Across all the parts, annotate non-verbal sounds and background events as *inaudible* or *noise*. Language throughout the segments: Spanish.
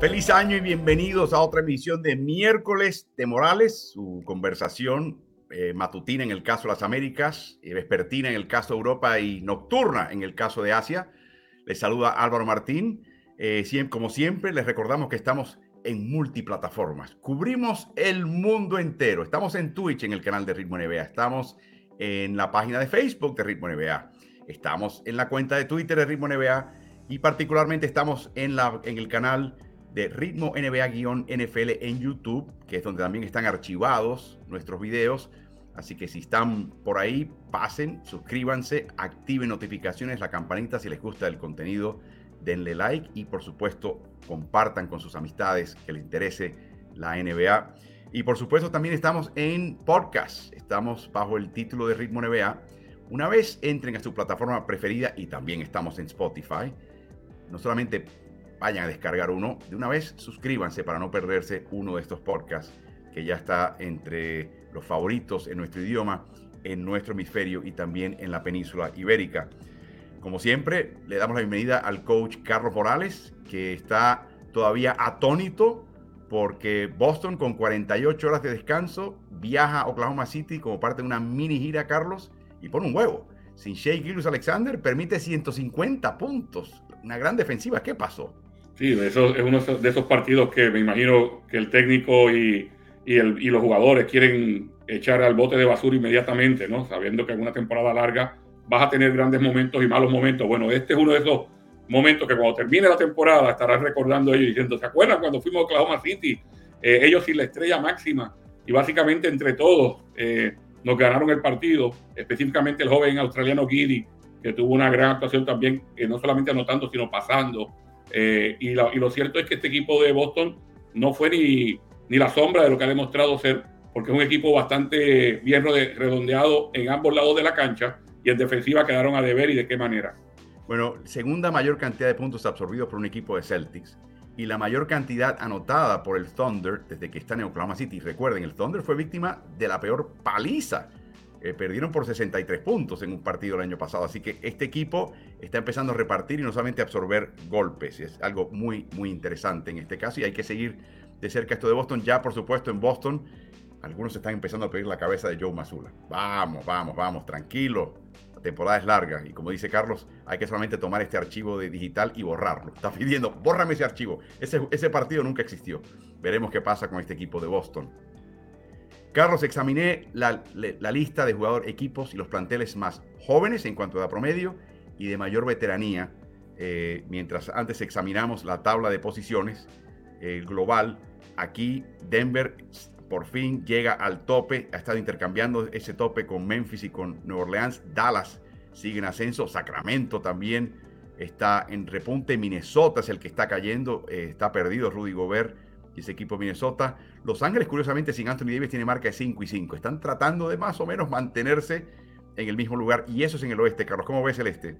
Feliz año y bienvenidos a otra emisión de miércoles de Morales, su conversación eh, matutina en el caso de las Américas, y vespertina en el caso de Europa y nocturna en el caso de Asia. Les saluda Álvaro Martín. Eh, como siempre, les recordamos que estamos en multiplataformas. Cubrimos el mundo entero. Estamos en Twitch, en el canal de Ritmo NBA. Estamos en la página de Facebook de Ritmo NBA. Estamos en la cuenta de Twitter de Ritmo NBA y particularmente estamos en, la, en el canal de Ritmo NBA-NFL en YouTube, que es donde también están archivados nuestros videos. Así que si están por ahí, pasen, suscríbanse, activen notificaciones, la campanita si les gusta el contenido, denle like y por supuesto compartan con sus amistades que les interese la NBA. Y por supuesto también estamos en podcast, estamos bajo el título de Ritmo NBA. Una vez entren a su plataforma preferida y también estamos en Spotify, no solamente vayan a descargar uno. De una vez, suscríbanse para no perderse uno de estos podcasts que ya está entre los favoritos en nuestro idioma, en nuestro hemisferio y también en la península ibérica. Como siempre, le damos la bienvenida al coach Carlos Morales, que está todavía atónito porque Boston con 48 horas de descanso viaja a Oklahoma City como parte de una mini gira, Carlos, y pone un huevo. Sin Shea Gilus Alexander permite 150 puntos. Una gran defensiva. ¿Qué pasó? Sí, eso es uno de esos partidos que me imagino que el técnico y, los jugadores quieren echar al bote de basura inmediatamente, ¿no? Sabiendo que en una temporada larga vas a tener grandes momentos y malos momentos. Bueno, este es uno de esos momentos que cuando termine la temporada estarás recordando ellos diciendo, ¿se acuerdan cuando fuimos a Oklahoma City? Eh, ellos sin la estrella máxima y básicamente entre todos eh, nos ganaron el partido, específicamente el joven australiano Giddy, que tuvo una gran actuación también, eh, no solamente anotando, sino pasando. Eh, y, lo cierto es que este equipo de Boston no fue ni, ni la sombra de lo que ha demostrado ser, porque es un equipo bastante bien redondeado en ambos lados de la cancha y en defensiva quedaron a deber y de qué manera. Bueno, segunda mayor cantidad de puntos absorbidos por un equipo de Celtics y la mayor cantidad anotada por el Thunder desde que están en Oklahoma City. Recuerden, el Thunder fue víctima de la peor paliza eh, perdieron por 63 puntos en un partido el año pasado. Así que este equipo está empezando a repartir y no solamente absorber golpes. Es algo muy, muy interesante en este caso y hay que seguir de cerca esto de Boston. Ya, por supuesto, en Boston, algunos están empezando a pedir la cabeza de Joe Mazula. Vamos, vamos, vamos, tranquilo. La temporada es larga y como dice Carlos, hay que solamente tomar este archivo de digital y borrarlo. Está pidiendo, bórrame ese archivo. Ese, partido nunca existió. Veremos qué pasa con este equipo de Boston. Carlos, examiné la, lista de jugadores, equipos y los planteles más jóvenes en cuanto a promedio y de mayor veteranía, eh, mientras antes examinamos la tabla de posiciones global. Aquí Denver por fin llega al tope, ha estado intercambiando ese tope con Memphis y con Nueva Orleans. Dallas sigue en ascenso, Sacramento también está en repunte, Minnesota es el que está cayendo, eh, está perdido Rudy Gobert y ese equipo de Minnesota. Los Ángeles, curiosamente, sin Anthony Davis, tiene marca de 5 y 5. Están tratando de más o menos mantenerse en el mismo lugar. Y eso es en el oeste, Carlos. ¿Cómo ves el este?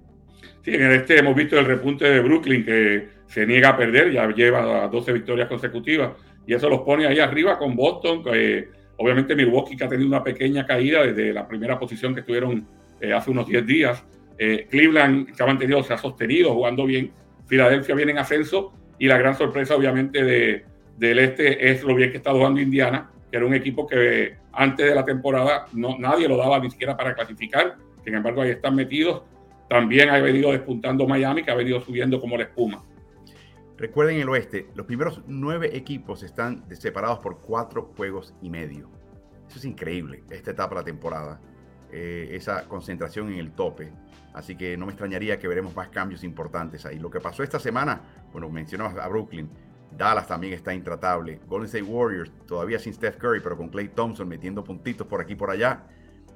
Sí, en el este hemos visto el repunte de Brooklyn, que se niega a perder, ya lleva 12 victorias consecutivas. Y eso los pone ahí arriba con Boston. Que, obviamente Milwaukee, que ha tenido una pequeña caída desde la primera posición que estuvieron eh, hace unos 10 días. Eh, Cleveland se ha mantenido, se ha sostenido jugando bien. Filadelfia viene en ascenso. Y la gran sorpresa, obviamente, de, del este es lo bien que está jugando Indiana, que era un equipo que antes de la temporada no, nadie lo daba ni siquiera para clasificar. Sin embargo, ahí están metidos. También ha venido despuntando Miami, que ha venido subiendo como la espuma. Recuerden el oeste, los primeros nueve equipos están separados por cuatro juegos y medio. Eso es increíble, esta etapa de la temporada. Eh, esa concentración en el tope. Así que no me extrañaría que veremos más cambios importantes ahí. Lo que pasó esta semana, bueno, mencionamos a Brooklyn, Dallas también está intratable. Golden State Warriors todavía sin Steph Curry, pero con Clay Thompson metiendo puntitos por aquí y por allá.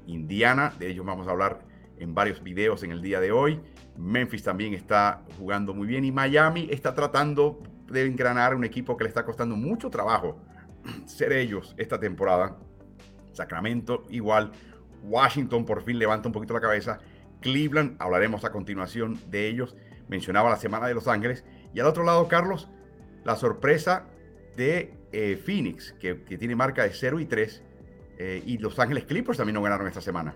Indiana, de ellos vamos a hablar en varios videos en el día de hoy. Memphis también está jugando muy bien y Miami está tratando de engranar un equipo que le está costando mucho trabajo *clears throat* ser ellos esta temporada. Sacramento igual. Washington por fin levanta un poquito la cabeza. Cleveland, hablaremos a continuación de ellos. Mencionaba la semana de Los Ángeles. Y al otro lado, Carlos, la sorpresa de eh, Phoenix, que, tiene marca de 0 y 3, eh, y Los Ángeles Clippers también no ganaron esta semana.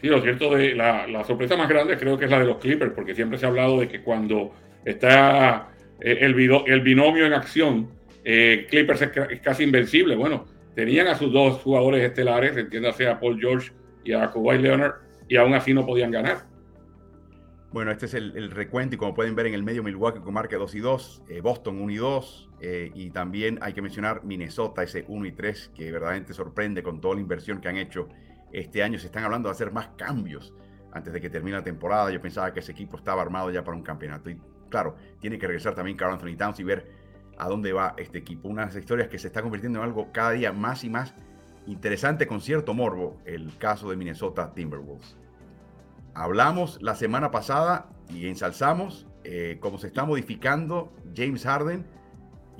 Sí, lo cierto de la, sorpresa más grande creo que es la de los Clippers, porque siempre se ha hablado de que cuando está el, el binomio en acción, Clippers es, casi invencible. Bueno, tenían a sus dos jugadores estelares, entiéndase a Paul George y a Kawhi Leonard, y aún así no podían ganar. Bueno, este es el, recuento y como pueden ver en el medio Milwaukee con marca 2 y 2, eh, Boston 1 y 2 eh, y también hay que mencionar Minnesota ese 1 y 3 que verdaderamente sorprende con toda la inversión que han hecho este año. Se están hablando de hacer más cambios antes de que termine la temporada. Yo pensaba que ese equipo estaba armado ya para un campeonato y claro, tiene que regresar también Carl Anthony Towns y ver a dónde va este equipo. Una de las historias que se está convirtiendo en algo cada día más y más interesante con cierto morbo, el caso de Minnesota Timberwolves. Hablamos la semana pasada y ensalzamos eh, cómo se está modificando James Harden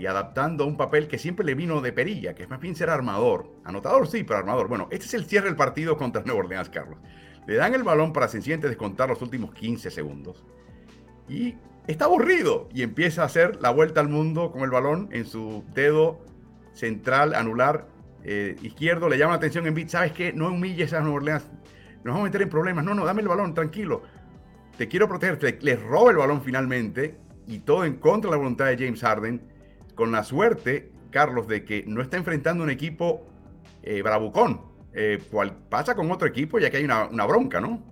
y adaptando un papel que siempre le vino de perilla, que es más bien ser armador. Anotador sí, pero armador. Bueno, este es el cierre del partido contra *laughs* Nueva Orleans, Carlos. Le dan el balón para sencillamente descontar los últimos 15 segundos. Y está aburrido y empieza a hacer la vuelta al mundo con el balón en su dedo central anular eh, izquierdo. Le llama la atención en beat. ¿Sabes qué? No humilles a Nueva Orleans nos vamos a meter en problemas. No, no, dame el balón, tranquilo. Te quiero proteger. Le roba el balón finalmente y todo en contra de la voluntad de James Harden. Con la suerte, Carlos, de que no está enfrentando un equipo eh, bravucón. Eh, pasa con otro equipo ya que hay una, bronca, ¿no?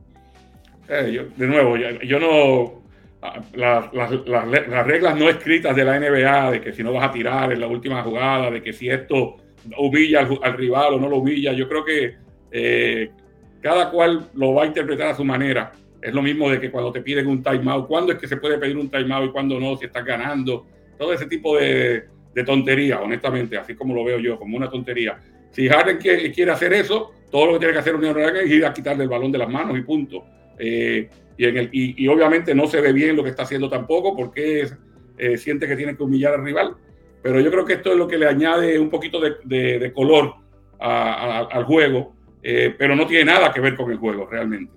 Eh, de nuevo, yo, no. Ah, las reglas no escritas de la NBA, de que si no vas a tirar en la última jugada, de que si esto humilla al, rival o no lo humilla, yo creo que eh, cada cual lo va a interpretar a su manera. Es lo mismo de que cuando te piden un timeout, cuándo es que se puede pedir un timeout y cuándo no, si estás ganando, todo ese tipo de, de tontería, honestamente, así como lo veo yo, como una tontería. Si Harden quiere, hacer eso, todo lo que tiene que hacer Unión Europea es ir a quitarle el balón de las manos y punto. Eh, y, obviamente no se ve bien lo que está haciendo tampoco porque eh, siente que tiene que humillar al rival. Pero yo creo que esto es lo que le añade un poquito de, de, color al juego eh, pero no tiene nada que ver con el juego realmente.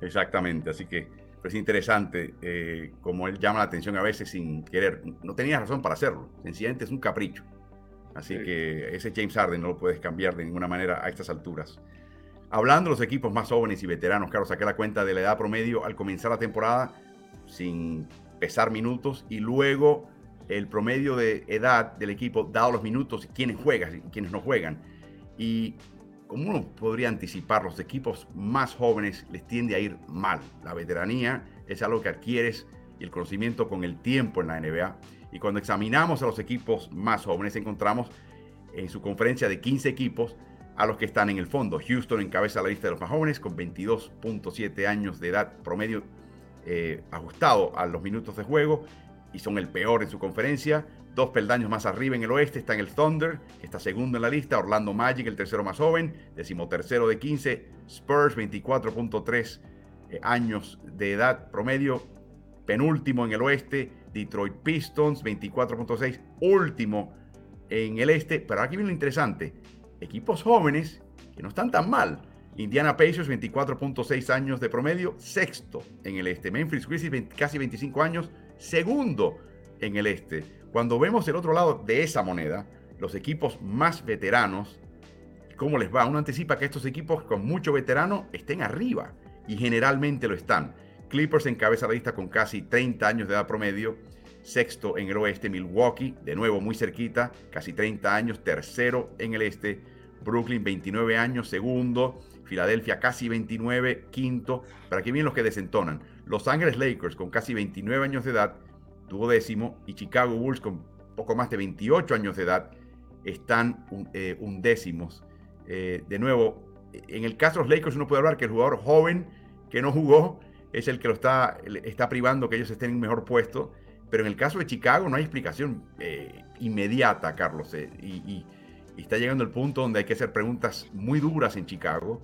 Exactamente, así que es interesante eh, como él llama la atención a veces sin querer. No tenía razón para hacerlo, sencillamente es un capricho. Así que ese James Harden no lo puedes cambiar de ninguna manera a estas alturas. Hablando de los equipos más jóvenes y veteranos, Carlos, saqué la cuenta de la edad promedio al comenzar la temporada sin pesar minutos y luego el promedio de edad del equipo, dado los minutos y quiénes juegan y quiénes no juegan. Y como uno podría anticipar, los equipos más jóvenes les tiende a ir mal. La veteranía es algo que adquieres y el conocimiento con el tiempo en la NBA. Y cuando examinamos a los equipos más jóvenes, encontramos en su conferencia de 15 equipos a los que están en el fondo. Houston encabeza la lista de los más jóvenes con 22.7 años de edad promedio eh, ajustado a los minutos de juego y son el peor en su conferencia. Dos peldaños más arriba en el oeste está en el Thunder, que está segundo en la lista. Orlando Magic, el tercero más joven, decimotercero de 15. Spurs, 24.3 eh, años de edad promedio, penúltimo en el oeste. Detroit Pistons, 24.6, último en el este. Pero aquí viene lo interesante: equipos jóvenes que no están tan mal. Indiana Pacers, 24.6 años de promedio, sexto en el este. Memphis Grizzlies, casi 25 años, segundo en el este. Cuando vemos el otro lado de esa moneda, los equipos más veteranos, ¿cómo les va? Uno anticipa que estos equipos con mucho veterano estén arriba y generalmente lo están. Clippers encabeza la lista con casi 30 años de edad promedio. Sexto en el oeste, Milwaukee, de nuevo muy cerquita, casi 30 años. Tercero en el este, Brooklyn, 29 años. Segundo, Filadelfia, casi 29. Quinto, para que vienen los que desentonan. Los Ángeles Lakers, con casi 29 años de edad tuvo décimo, y Chicago Bulls con poco más de 28 años de edad están eh, undécimos. Eh, de nuevo, en el caso de los Lakers uno puede hablar que el jugador joven que no jugó es el que lo está, está privando que ellos estén en mejor puesto, pero en el caso de Chicago no hay explicación eh, inmediata, Carlos, y, está llegando el punto donde hay que hacer preguntas muy duras en Chicago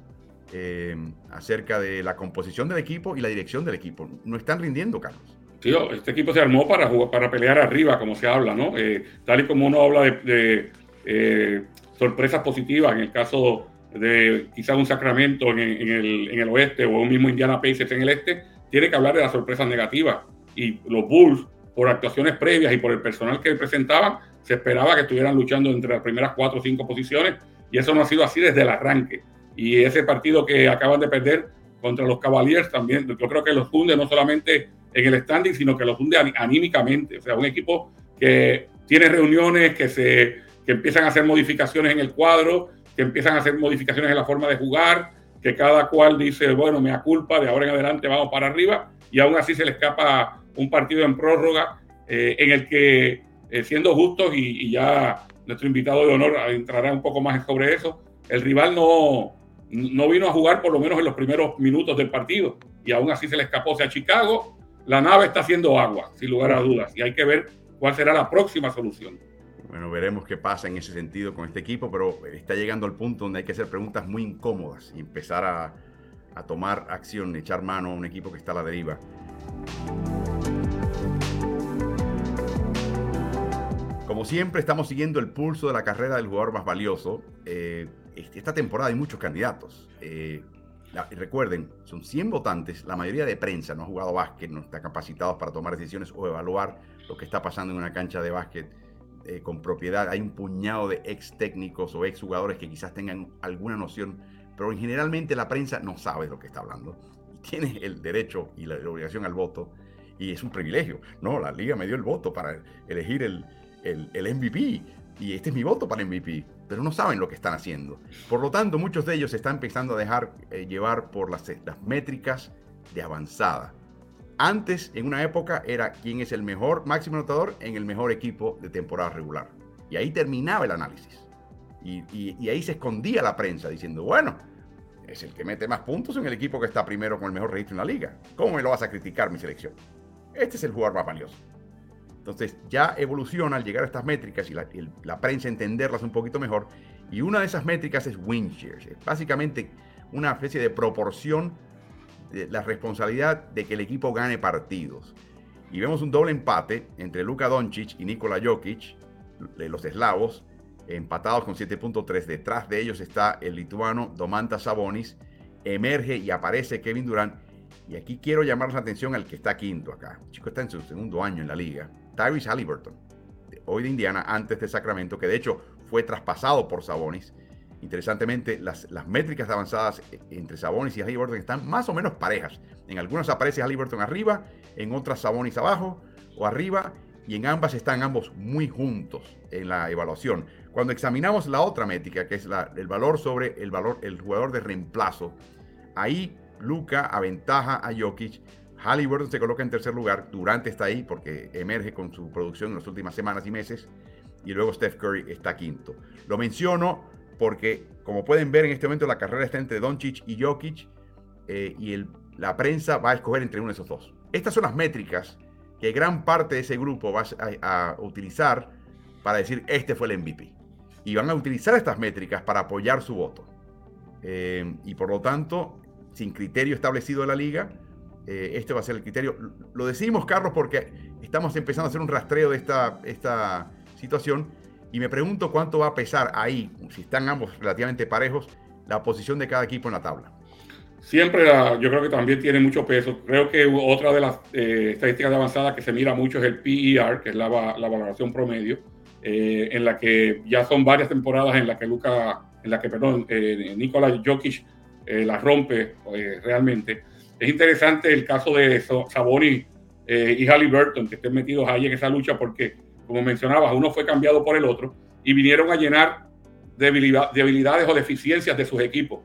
acerca de la composición del equipo y la dirección del equipo. No están rindiendo, Carlos este equipo se armó para, jugar, para pelear arriba, como se habla, ¿no? Eh, tal y como uno habla de, eh, sorpresas positivas, en el caso de quizás un Sacramento en, el, oeste o un mismo Indiana Pacers en el este, tiene que hablar de las sorpresas negativas. Y los Bulls, por actuaciones previas y por el personal que presentaban, se esperaba que estuvieran luchando entre las primeras cuatro o cinco posiciones y eso no ha sido así desde el arranque. Y ese partido que acaban de perder contra los Cavaliers también, yo creo que los hunde no solamente en el standing, sino que los hunde anímicamente. O sea, un equipo que tiene reuniones, que, se, que empiezan a hacer modificaciones en el cuadro, que empiezan a hacer modificaciones en la forma de jugar, que cada cual dice, bueno, me culpa, de ahora en adelante vamos para arriba, y aún así se le escapa un partido en prórroga eh, en el que, eh, siendo justos, y, ya nuestro invitado de honor entrará un poco más sobre eso, el rival no, no vino a jugar por lo menos en los primeros minutos del partido, y aún así se le escapó. O sea, Chicago, la nave está haciendo agua, sin lugar a dudas, y hay que ver cuál será la próxima solución. Bueno, veremos qué pasa en ese sentido con este equipo, pero está llegando al punto donde hay que hacer preguntas muy incómodas y empezar a, a tomar acción, echar mano a un equipo que está a la deriva. Como siempre, estamos siguiendo el pulso de la carrera del jugador más valioso. Eh, esta temporada hay muchos candidatos. Eh, recuerden, son 100 votantes, la mayoría de prensa no ha jugado básquet, no está capacitados para tomar decisiones o evaluar lo que está pasando en una cancha de básquet eh, con propiedad. Hay un puñado de ex técnicos o ex jugadores que quizás tengan alguna noción, pero generalmente la prensa no sabe de lo que está hablando. Tiene el derecho y la, obligación al voto. Y es un privilegio. No, la liga me dio el voto para elegir el, el, MVP. Y este es mi voto para MVP. Pero no saben lo que están haciendo. Por lo tanto, muchos de ellos están empezando a dejar eh, llevar por las, las métricas de avanzada antes, en una época, era quién es el mejor máximo anotador en el mejor equipo de temporada regular. Y ahí terminaba el análisis. Y, ahí se escondía la prensa diciendo, bueno, es el que mete más puntos en el equipo que está primero con el mejor registro en la liga. ¿Cómo me lo vas a criticar mi selección? Este es el jugador más valioso. Entonces ya evoluciona al llegar a estas métricas y la, prensa entenderlas un poquito mejor. Y una de esas métricas es win shares. Es básicamente una especie de proporción la responsabilidad de que el equipo gane partidos. Y vemos un doble empate entre Luka Doncic y Nikola Jokic, los eslavos, empatados con 7.3. Detrás de ellos está el lituano Domantas Sabonis. Emerge y aparece Kevin Durant. Y aquí quiero llamar la atención al que está quinto acá. El chico está en su segundo año en la liga. Tyrese Halliburton, hoy de Indiana, antes de Sacramento, que de hecho fue traspasado por Sabonis Interesantemente, las, métricas avanzadas entre Sabonis y Halliburton están más o menos parejas. En algunas aparece Halliburton arriba, en otras Sabonis abajo o arriba, y en ambas están ambos muy juntos en la evaluación. Cuando examinamos la otra métrica, que es el valor sobre el valor, el jugador de reemplazo, ahí Luca aventaja a Jokic. Halliburton se coloca en tercer lugar. Durante está ahí porque emerge con su producción en las últimas semanas y meses. Y luego Steph Curry está quinto. Lo menciono porque como pueden ver en este momento la carrera está entre Doncic y Jokic eh, y la prensa va a escoger entre uno de esos dos. Estas son las métricas que gran parte de ese grupo va a, utilizar para decir este fue el MVP. Y van a utilizar estas métricas para apoyar su voto. Eh, y por lo tanto, sin criterio establecido de la liga, eh, este va a ser el criterio. Lo decimos, Carlos, porque estamos empezando a hacer un rastreo de esta, esta situación y me pregunto cuánto va a pesar ahí, si están ambos relativamente parejos, la posición de cada equipo en la tabla. Siempre yo creo que también tiene mucho peso. Creo que otra de las eh, estadísticas de avanzada que se mira mucho es el PER, que es la, valoración promedio, eh, en la que ya son varias temporadas en la que Luca, en la que, perdón, eh, Nikola Jokic la rompe realmente. Es interesante el caso de Saboni y Halliburton, que estén metidos ahí en esa lucha, porque como mencionabas, uno fue cambiado por el otro y vinieron a llenar debilidades o deficiencias de sus equipos.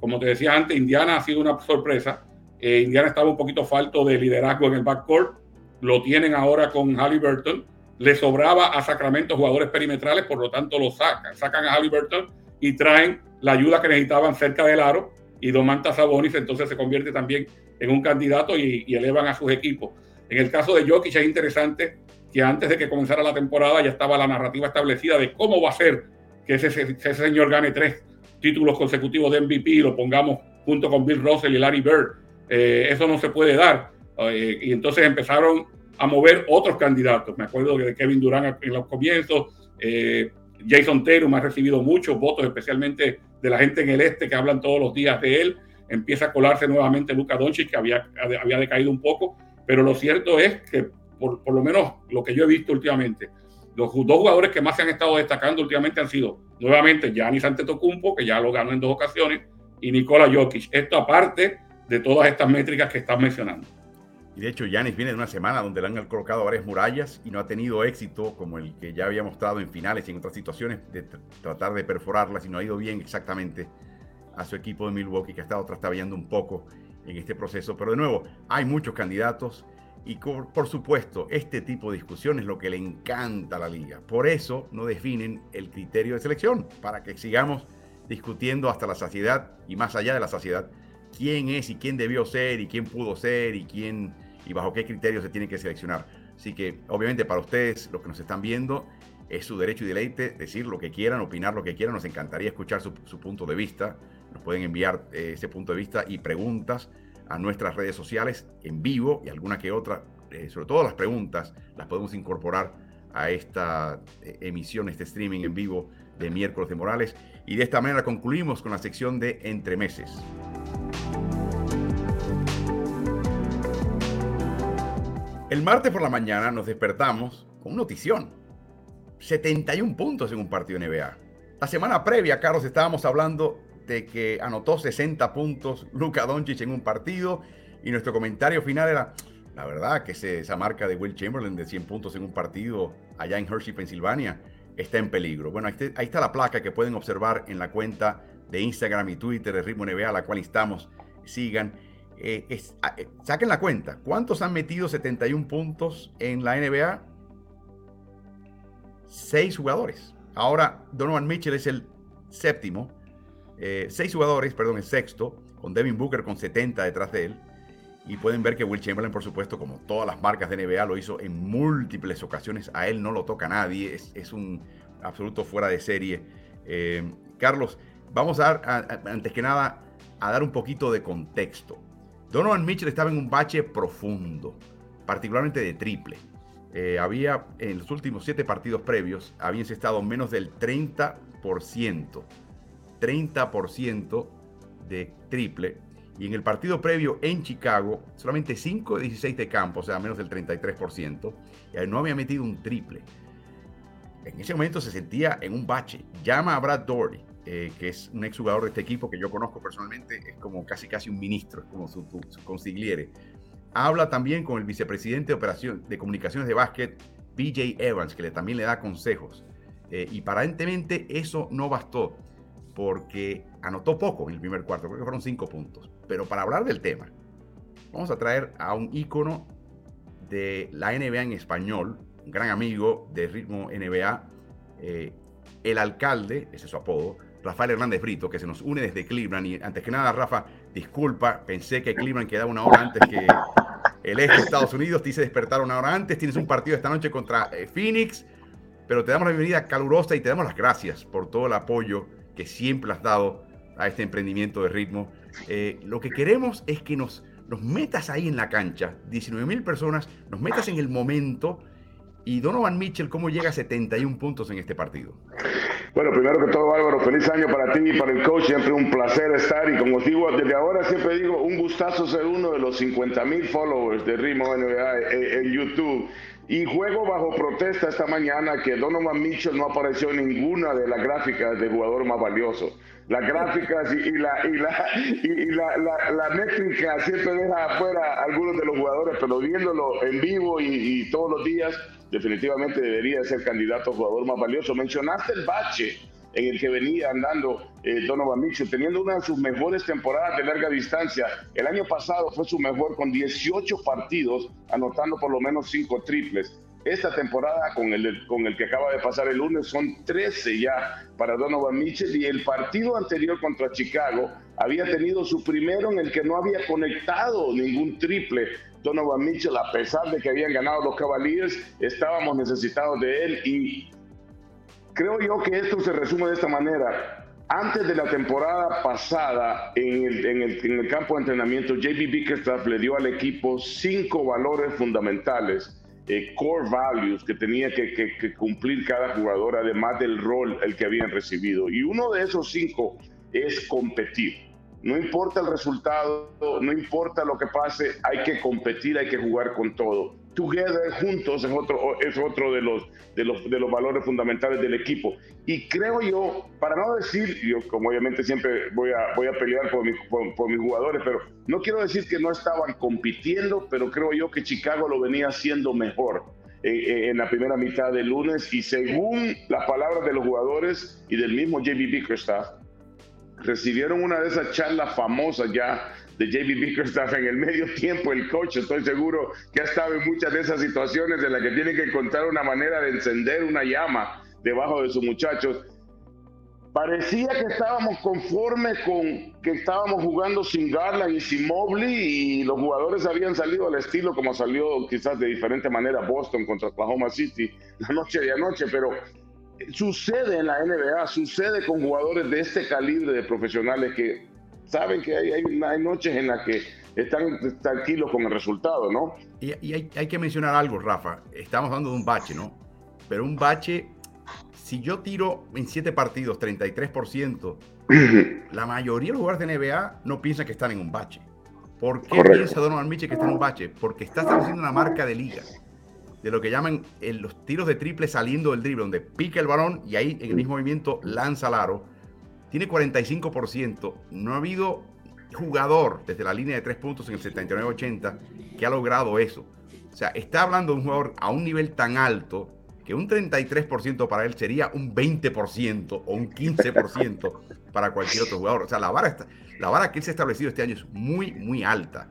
Como te decía antes, Indiana ha sido una sorpresa. Eh, Indiana estaba un poquito falto de liderazgo en el backcourt. Lo tienen ahora con Halliburton. Le sobraba a Sacramento jugadores perimetrales, por lo tanto lo sacan. Sacan a Halliburton y traen la ayuda que necesitaban cerca del aro. Y Domantas Sabonis entonces se convierte también en un candidato y, elevan a sus equipos. En el caso de Jokic es interesante que antes de que comenzara la temporada ya estaba la narrativa establecida de cómo va a ser que ese, ese señor gane tres títulos consecutivos de MVP y lo pongamos junto con Bill Russell y Larry Bird. Eh, eso no se puede dar. Eh, y entonces empezaron a mover otros candidatos. Me acuerdo de Kevin Durant en los comienzos. Eh, Jason Tatum ha recibido muchos votos, especialmente de la gente en el este que hablan todos los días de él. Empieza a colarse nuevamente Luca Doncic, que había, había decaído un poco. Pero lo cierto es que por, lo menos lo que yo he visto últimamente, los dos jugadores que más se han estado destacando últimamente han sido nuevamente Giannis Antetokounmpo, que ya lo ganó en dos ocasiones, y Nikola Jokic. Esto aparte de todas estas métricas que estás mencionando. Y de hecho, Yanis viene de una semana donde le han colocado varias murallas y no ha tenido éxito como el que ya había mostrado en finales y en otras situaciones de tratar de perforarlas y no ha ido bien exactamente a su equipo de Milwaukee que ha estado trastabillando un poco en este proceso. Pero de nuevo, hay muchos candidatos y por supuesto, este tipo de discusión es lo que le encanta a la liga. Por eso no definen el criterio de selección, para que sigamos discutiendo hasta la saciedad y más allá de la saciedad quién es y quién debió ser y quién pudo ser y quién y bajo qué criterios se tiene que seleccionar. Así que, obviamente, para ustedes, los que nos están viendo, es su derecho y deleite decir lo que quieran, opinar lo que quieran. Nos encantaría escuchar su, punto de vista. Nos pueden enviar eh, ese punto de vista y preguntas a nuestras redes sociales en vivo y alguna que otra, eh, sobre todo las preguntas, las podemos incorporar a esta eh, emisión, este streaming en vivo de miércoles de Morales. Y de esta manera concluimos con la sección de Entre Meses. El martes por la mañana nos despertamos con notición. 71 puntos en un partido NBA. La semana previa, Carlos, estábamos hablando de que anotó 60 puntos Luka Doncic en un partido y nuestro comentario final era, la verdad que esa marca de Will Chamberlain de 100 puntos en un partido allá en Hershey, Pensilvania, está en peligro. Bueno, ahí está, la placa que pueden observar en la cuenta de Instagram y Twitter de Ritmo NBA, a la cual instamos, sigan. Eh, ah, eh, saquen la cuenta. ¿Cuántos han metido 71 puntos en la NBA? Seis jugadores. Ahora Donovan Mitchell es el séptimo. Eh, seis jugadores, perdón, el sexto, con Devin Booker con 70 detrás de él. Y pueden ver que Will Chamberlain, por supuesto, como todas las marcas de NBA, lo hizo en múltiples ocasiones. A él no lo toca nadie. Es, un absoluto fuera de serie. Carlos, vamos a dar, antes que nada, a dar un poquito de contexto. Donovan Mitchell estaba en un bache profundo, particularmente de triple. Eh, había en los últimos siete partidos previos, había estado menos del 30%, 30% de triple. Y en el partido previo en Chicago, solamente 5 de 16 de campo, o sea, menos del 33%. Y no había metido un triple. En ese momento se sentía en un bache. Llama a Brad Doherty eh, que es un exjugador de este equipo que yo conozco personalmente, es como casi casi un ministro, es como su, consigliere. Habla también con el vicepresidente de, operación, de comunicaciones de básquet, BJ Evans, que le, también le da consejos. Eh, y aparentemente eso no bastó, porque anotó poco en el primer cuarto, creo que fueron cinco puntos. Pero para hablar del tema, vamos a traer a un ícono de la NBA en español, un gran amigo de ritmo NBA, eh, el alcalde, ese es su apodo, Rafael Hernández Brito, que se nos une desde Cleveland. Y antes que nada, Rafa, disculpa, pensé que Cleveland quedaba una hora antes que el este de Estados Unidos. Te hice despertar una hora antes. Tienes un partido esta noche contra eh, Phoenix. Pero te damos la bienvenida calurosa y te damos las gracias por todo el apoyo que siempre has dado a este emprendimiento de ritmo. Eh, lo que queremos es que nos, nos metas ahí en la cancha, 19 mil personas, nos metas en el momento. Y Donovan Mitchell, ¿cómo llega a 71 puntos en este partido? Bueno, primero que todo, Álvaro, feliz año para ti y para el coach. Siempre un placer estar. Y como digo, desde ahora siempre digo, un gustazo ser uno de los 50 mil followers de Ritmo NBA en, YouTube. Y juego bajo protesta esta mañana que Donovan Mitchell no apareció en ninguna de las gráficas de jugador más valioso. Las gráficas y, la, y, la, y la, la, métrica siempre deja afuera algunos de los jugadores, pero viéndolo en vivo y todos los días, definitivamente debería ser candidato a jugador más valioso. Mencionaste el bache en el que venía andando eh, Donovan Mitchell, teniendo una de sus mejores temporadas de larga distancia. El año pasado fue su mejor con 18 partidos, anotando por lo menos 5 triples. Esta temporada, con el, con el que acaba de pasar el lunes, son 13 ya para Donovan Mitchell y el partido anterior contra Chicago había tenido su primero en el que no había conectado ningún triple Donovan Mitchell, a pesar de que habían ganado los Cavaliers, estábamos necesitados de él y creo yo que esto se resume de esta manera. Antes de la temporada pasada, en el, campo de entrenamiento, JB Bickerstaff le dio al equipo cinco valores fundamentales, eh, core values, que tenía que, que cumplir cada jugador, además del rol el que habían recibido. Y uno de esos cinco es competir. No importa el resultado, no importa lo que pase, hay que competir, hay que jugar con todo. Together, juntos, es otro, es otro de, los, de, los, de los valores fundamentales del equipo. Y creo yo, para no decir, yo como obviamente siempre voy a, voy a pelear por, por, mis jugadores, pero no quiero decir que no estaban compitiendo, pero creo yo que Chicago lo venía haciendo mejor. Eh, eh, en la primera mitad del lunes y según las palabras de los jugadores y del mismo JB Bickerstaff, recibieron una de esas charlas famosas ya de JB Bickerstaff en el medio tiempo, el coach, estoy seguro que ha estado en muchas de esas situaciones en las que tiene que encontrar una manera de encender una llama debajo de sus muchachos. Parecía que estábamos conformes con que estábamos jugando sin Garland y sin Mobley y los jugadores habían salido al estilo como salió quizás de diferente manera Boston contra Oklahoma City la noche de anoche, pero sucede en la NBA, sucede con jugadores de este calibre de profesionales que saben que hay, hay, noches en las que están tranquilos con el resultado, ¿no? Y, hay, hay, que mencionar algo, Rafa. Estamos hablando de un bache, ¿no? Pero un bache, si yo tiro en siete partidos 33%, la mayoría de los jugadores de NBA no piensan que están en un bache. ¿Por qué piensa Donovan Mitchell que está en un bache? Porque está estableciendo una marca de liga de lo que llaman los tiros de triple saliendo del drible, donde pica el balón y ahí en el mismo movimiento lanza el aro tiene 45%. No ha habido jugador desde la línea de tres puntos en el 79-80 que ha logrado eso. O sea, está hablando de un jugador a un nivel tan alto que un 33% para él sería un 20% o un 15% *laughs* para cualquier otro jugador. O sea, la vara, está, la vara que él se ha establecido este año es muy, muy alta.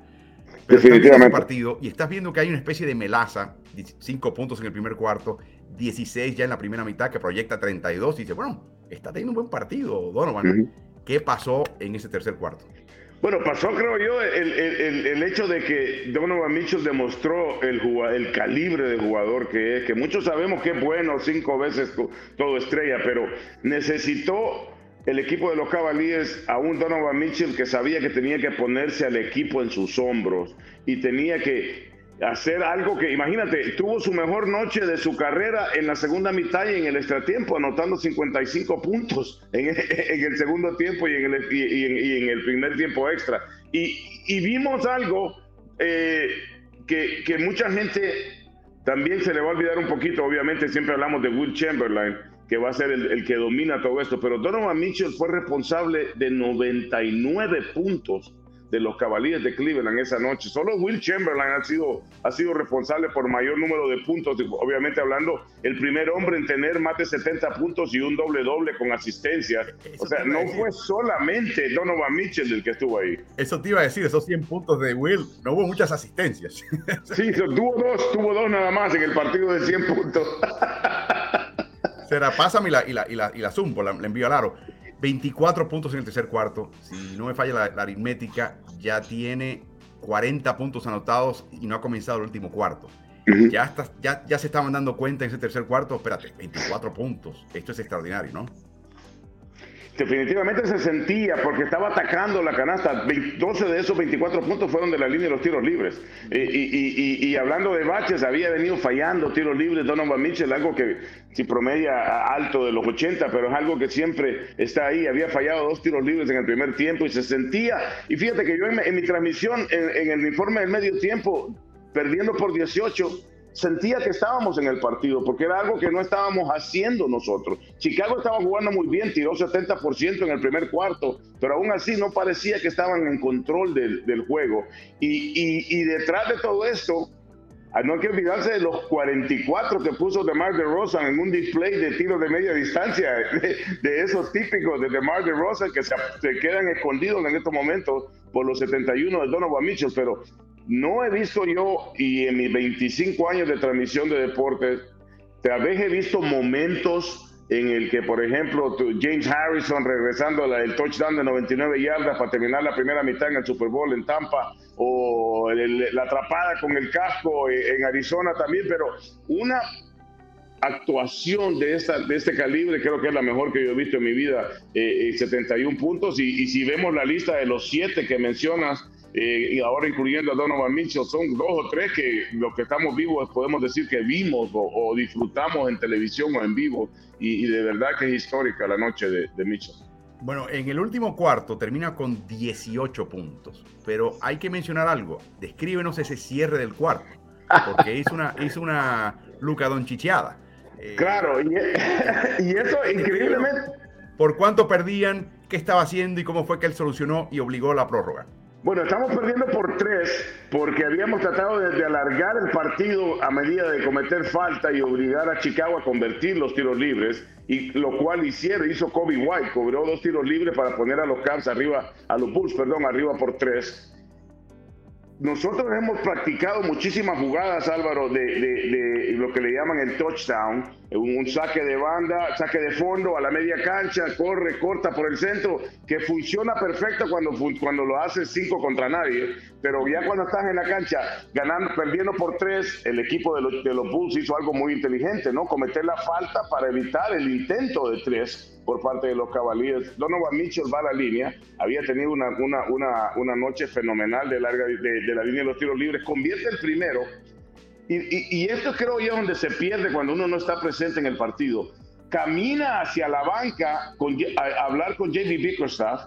Pero Definitivamente. partido y estás viendo que hay una especie de melaza, 5 puntos en el primer cuarto, 16 ya en la primera mitad, que proyecta 32 y dice, bueno, está teniendo un buen partido, Donovan. ¿Qué pasó en ese tercer cuarto? Bueno, pasó, creo yo, el, hecho de que Donovan Mitchell demostró el, el calibre de jugador que es, que muchos sabemos que es bueno, cinco veces todo estrella, pero necesitó el equipo de los Cavaliers a un Donovan Mitchell que sabía que tenía que ponerse al equipo en sus hombros y tenía que hacer algo que, imagínate, tuvo su mejor noche de su carrera en la segunda mitad y en el extratiempo, anotando 55 puntos *laughs* en, el segundo tiempo y en el, y, en, el primer tiempo extra. Y, vimos algo eh, que, que, mucha gente también se le va a olvidar un poquito, obviamente siempre hablamos de Will Chamberlain, que va a ser el, el que domina todo esto, pero Donovan Mitchell fue responsable de 99 puntos de los Cavaliers de Cleveland esa noche. Solo Will Chamberlain ha sido, ha sido responsable por mayor número de puntos, obviamente hablando el primer hombre en tener más de 70 puntos y un doble doble con asistencia. o sea, no fue solamente Donovan Mitchell el que estuvo ahí. Eso te iba a decir, esos 100 puntos de Will, no hubo muchas asistencias. *laughs* sí, tuvo dos, tuvo dos nada más en el partido de 100 puntos. *laughs* Será, pásame y la, y la, y la, y la zumbo, la, envío al aro. 24 puntos en el tercer cuarto. Si no me falla la, aritmética, ya tiene 40 puntos anotados y no ha comenzado el último cuarto. ya, está, ya, ya se estaban dando cuenta en ese tercer cuarto. Espérate, 24 puntos. Esto es extraordinario, ¿no? Definitivamente se sentía porque estaba atacando la canasta. 12 de esos 24 puntos fueron de la línea de los tiros libres. Y, hablando de baches, había venido fallando tiros libres Donovan Mitchell, algo que si promedia alto de los 80, pero es algo que siempre está ahí. Había fallado dos tiros libres en el primer tiempo y se sentía. Y fíjate que yo en, mi transmisión, en, en el informe del medio tiempo, perdiendo por 18 sentía que estábamos en el partido, porque era algo que no estábamos haciendo nosotros. Chicago estaba jugando muy bien, tiró 70% en el primer cuarto, pero aún así no parecía que estaban en control del, juego. Y, detrás de todo esto, ah, no hay que olvidarse de los 44 que puso DeMar DeRozan en un display de tiro de media distancia, *laughs* de, esos típicos de DeMar DeRozan que se, se, quedan escondidos en estos momentos por los 71 de Donovan Mitchell, pero no he visto yo, y en mis 25 años de transmisión de deportes, tal vez he visto momentos en el que, por ejemplo, James Harrison regresando el touchdown de 99 yardas para terminar la primera mitad en el Super Bowl en Tampa, o la atrapada con el casco en Arizona también, pero una actuación de, esta, de este calibre creo que es la mejor que yo he visto en mi vida, 71 eh, puntos, y, y si vemos la lista de los siete que mencionas, eh, y ahora incluyendo a Donovan Mitchell, son dos o tres que los que estamos vivos podemos decir que vimos o, disfrutamos en televisión o en vivo, y, de verdad que es histórica la noche de, de, Mitchell. Bueno, en el último cuarto termina con 18 puntos, pero hay que mencionar algo, descríbenos ese cierre del cuarto, porque hizo una, hizo una Luca Donchicheada. Eh, claro, y, *laughs* y eso increíblemente. ¿Por cuánto perdían? ¿Qué estaba haciendo y cómo fue que él solucionó y obligó la prórroga? Bueno, estamos perdiendo por tres porque habíamos tratado de, alargar el partido a medida de cometer falta y obligar a Chicago a convertir los tiros libres, y lo cual hicieron, hizo Kobe White, cobró dos tiros libres para poner a los Cavs arriba, a los Bulls, perdón, arriba por tres. Nosotros hemos practicado muchísimas jugadas, Álvaro, de, lo que le llaman el touchdown, un, saque de banda, saque de fondo a la media cancha, corre, corta por el centro, que funciona perfecto cuando, cuando lo haces cinco contra nadie, pero ya cuando estás en la cancha ganando, perdiendo por tres, el equipo de los, Bulls hizo algo muy inteligente, ¿no? Cometer la falta para evitar el intento de tres por parte de los Cavaliers. Donovan Mitchell va a la línea, había tenido una, una, una, una noche fenomenal de, larga, de, la línea de los tiros libres, convierte el primero. Y, y, esto creo yo donde se pierde cuando uno no está presente en el partido. Camina hacia la banca con, a, hablar con JB Bickerstaff.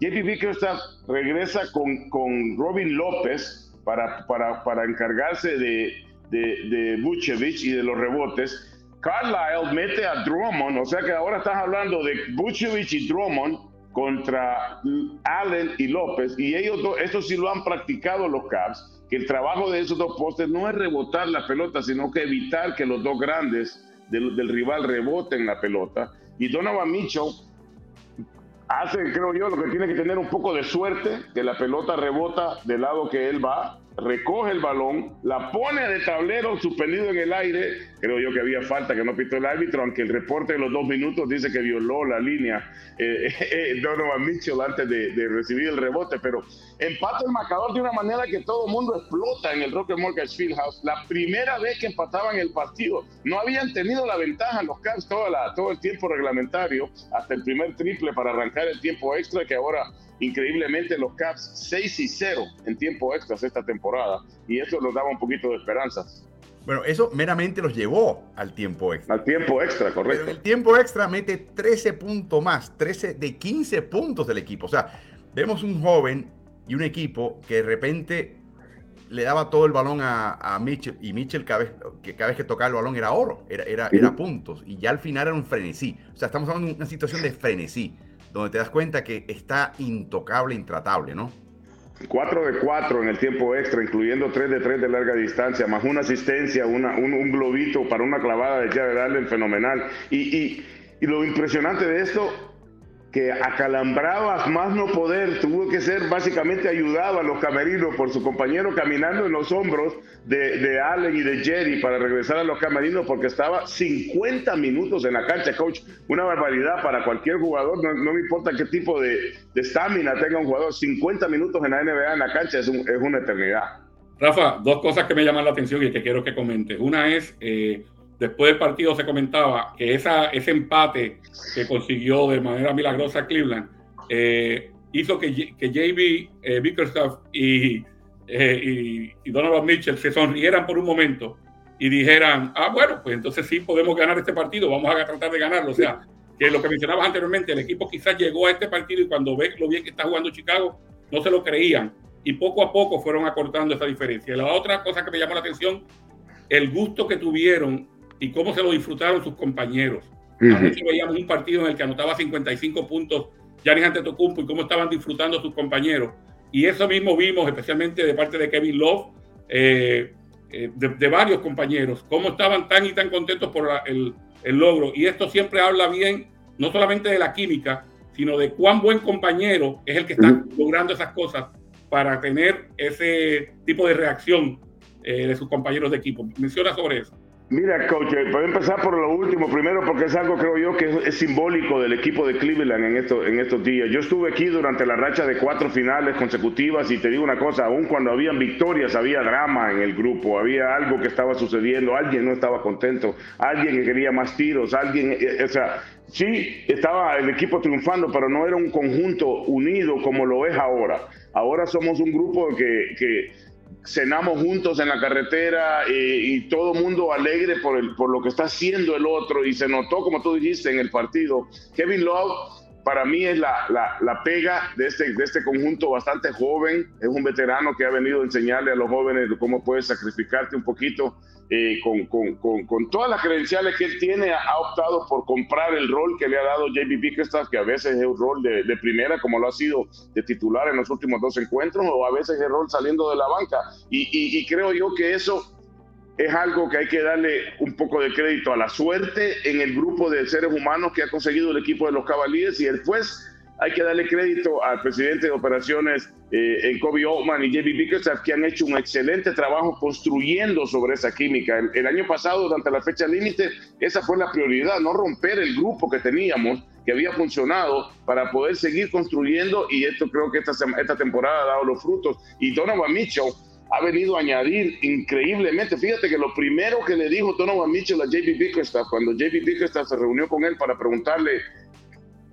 JB Bickerstaff regresa con, con Robin López para, para, para encargarse de, de, de y de los rebotes Carlisle mete a Drummond, o sea que ahora estás hablando de Vucevic y Drummond contra Allen y López, y ellos dos, eso sí lo han practicado los Cavs, el trabajo de esos dos postes no es rebotar la pelota, sino que evitar que los dos grandes del, rival reboten la pelota. Y Donovan Mitchell hace, creo yo, lo que tiene que tener un poco de suerte, que la pelota rebota del lado que él va, recoge el balón, la pone de tablero suspendido en el aire. Creo yo que había falta que no pitó el árbitro, aunque el reporte de los dos minutos dice que violó la línea eh, *laughs* eh, Donovan Mitchell antes de, recibir el rebote. Pero empata el marcador de una manera que todo el mundo explota en el Rocket Mortgage Fieldhouse. La primera vez que empataban el partido, no habían tenido la ventaja los Cavs todo el tiempo reglamentario, hasta el primer triple para arrancar el tiempo extra, que ahora increíblemente los Caps 6 y 0 en tiempo extra esta temporada y eso nos daba un poquito de esperanza. Bueno, eso meramente los llevó al tiempo extra. Al tiempo extra, correcto. el tiempo extra mete 13 puntos más, 13 de 15 puntos del equipo. O sea, vemos un joven y un equipo que de repente le daba todo el balón a, a Mitchell y Mitchell cada vez que, cada vez que tocaba el balón era oro, era, era, era puntos y ya al final era un frenesí. O sea, estamos hablando de una situación de frenesí donde te das cuenta que está intocable, intratable, ¿no? 4 de 4 en el tiempo extra, incluyendo 3 de 3 de larga distancia, más una asistencia, una, un, globito para una clavada de Jared Allen fenomenal. Y, y, y lo impresionante de esto que acalambraba más no poder, tuvo que ser básicamente ayudado a los camerinos por su compañero caminando en los hombros de, de, Allen y de Jerry para regresar a los camerinos porque estaba 50 minutos en la cancha, coach. Una barbaridad para cualquier jugador, no, me importa qué tipo de estamina tenga un jugador, 50 minutos en la NBA en la cancha es, es, una eternidad. Rafa, dos cosas que me llaman la atención y que quiero que comentes. Una es... Eh, después del partido se comentaba que esa, ese empate que consiguió de manera milagrosa Cleveland eh, hizo que, que JB eh, Bickerstaff y, eh, y, Donovan Mitchell se sonrieran por un momento y dijeran, ah, bueno, pues entonces sí podemos ganar este partido, vamos a tratar de ganarlo. O sea, que lo que mencionabas anteriormente, el equipo quizás llegó a este partido y cuando ve lo bien que está jugando Chicago, no se lo creían. Y poco a poco fueron acortando esa diferencia. La otra cosa que me llamó la atención, el gusto que tuvieron y cómo se lo disfrutaron sus compañeros. Uh veíamos un partido en el que anotaba 55 puntos Giannis Antetokounmpo y cómo estaban disfrutando sus compañeros. Y eso mismo vimos, especialmente de parte de Kevin Love, eh, eh, de, varios compañeros, cómo estaban tan y tan contentos por el, el, logro. Y esto siempre habla bien, no solamente de la química, sino de cuán buen compañero es el que está logrando esas cosas para tener ese tipo de reacción eh, de sus compañeros de equipo. Menciona sobre eso. Mira, coach, eh, voy a empezar por lo último primero porque es algo, creo yo, que es, simbólico del equipo de Cleveland en, esto, en estos días. Yo estuve aquí durante la racha de cuatro finales consecutivas y te digo una cosa, aún cuando habían victorias había drama en el grupo, había algo que estaba sucediendo, alguien no estaba contento, alguien que quería más tiros, alguien, eh, eh, o sea, sí, estaba el equipo triunfando, pero no era un conjunto unido como lo es ahora. Ahora somos un grupo que, que cenamos juntos en la carretera y, todo mundo alegre por, el, por lo que está haciendo el otro y se notó, como tú dijiste, en el partido. Kevin Love para mí es la, la, pega de este, de este conjunto bastante joven. Es un veterano que ha venido a enseñarle a los jóvenes cómo puedes sacrificarte un poquito. Eh, con, con, con, con, todas las credenciales que él tiene, ha optado por comprar el rol que le ha dado JB Bickerstaff, que a veces es un rol de, de, primera, como lo ha sido de titular en los últimos dos encuentros, o a veces es el rol saliendo de la banca. Y, y, y creo yo que eso es algo que hay que darle un poco de crédito a la suerte en el grupo de seres humanos que ha conseguido el equipo de los Cavaliers y después hay que darle crédito al presidente de operaciones eh, en Kobe Altman y JB Bickerstaff que han hecho un excelente trabajo construyendo sobre esa química. El, año pasado, durante la fecha límite, esa fue la prioridad, no romper el grupo que teníamos, que había funcionado para poder seguir construyendo y esto creo que esta, esta temporada ha dado los frutos. Y Donovan Mitchell ha venido a añadir increíblemente. Fíjate que lo primero que le dijo Donovan Mitchell a JB Bickerstaff, cuando JB Bickerstaff se reunió con él para preguntarle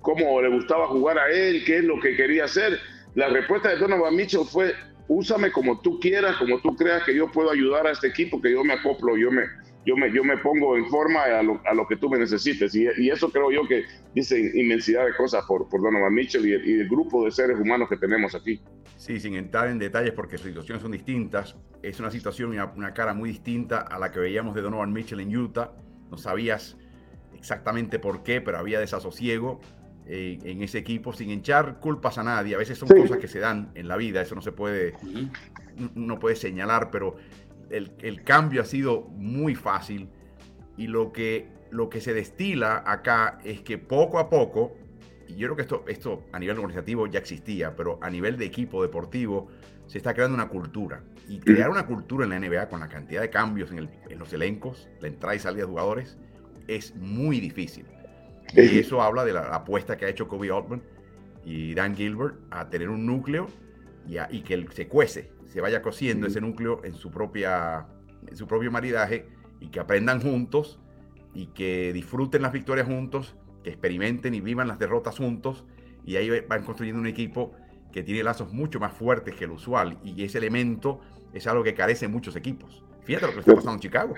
cómo le gustaba jugar a él, qué es lo que quería hacer, la respuesta de Donovan Mitchell fue, úsame como tú quieras, como tú creas que yo puedo ayudar a este equipo, que yo me acoplo, yo me, yo me, yo me pongo en forma a lo, a lo que tú me necesites. Y, y, eso creo yo que dice inmensidad de cosas por, por Donovan Mitchell y el, y el, grupo de seres humanos que tenemos aquí. Sí, sin entrar en detalles porque sus situaciones son distintas, es una situación y una, una, cara muy distinta a la que veíamos de Donovan Mitchell en Utah. No sabías exactamente por qué, pero había desasosiego eh, en ese equipo sin echar culpas a nadie. A veces son sí. cosas que se dan en la vida, eso no se puede, no puede señalar, pero el, el, cambio ha sido muy fácil y lo que, lo que se destila acá es que poco a poco, y yo creo que esto, esto a nivel organizativo ya existía, pero a nivel de equipo deportivo se está creando una cultura. Y crear una cultura en la NBA con la cantidad de cambios en, el, en los elencos, la entrada y salida de jugadores, es muy difícil. Y eso habla de la apuesta que ha hecho Kobe Altman y Dan Gilbert a tener un núcleo y, a, y que se cuece, se vaya cociendo ese núcleo en su, propia, en su propio maridaje y que aprendan juntos y que disfruten las victorias juntos, que experimenten y vivan las derrotas juntos y ahí van construyendo un equipo que tiene lazos mucho más fuertes que el usual y ese elemento es algo que carecen muchos equipos. Fíjate lo que está pasando en Chicago.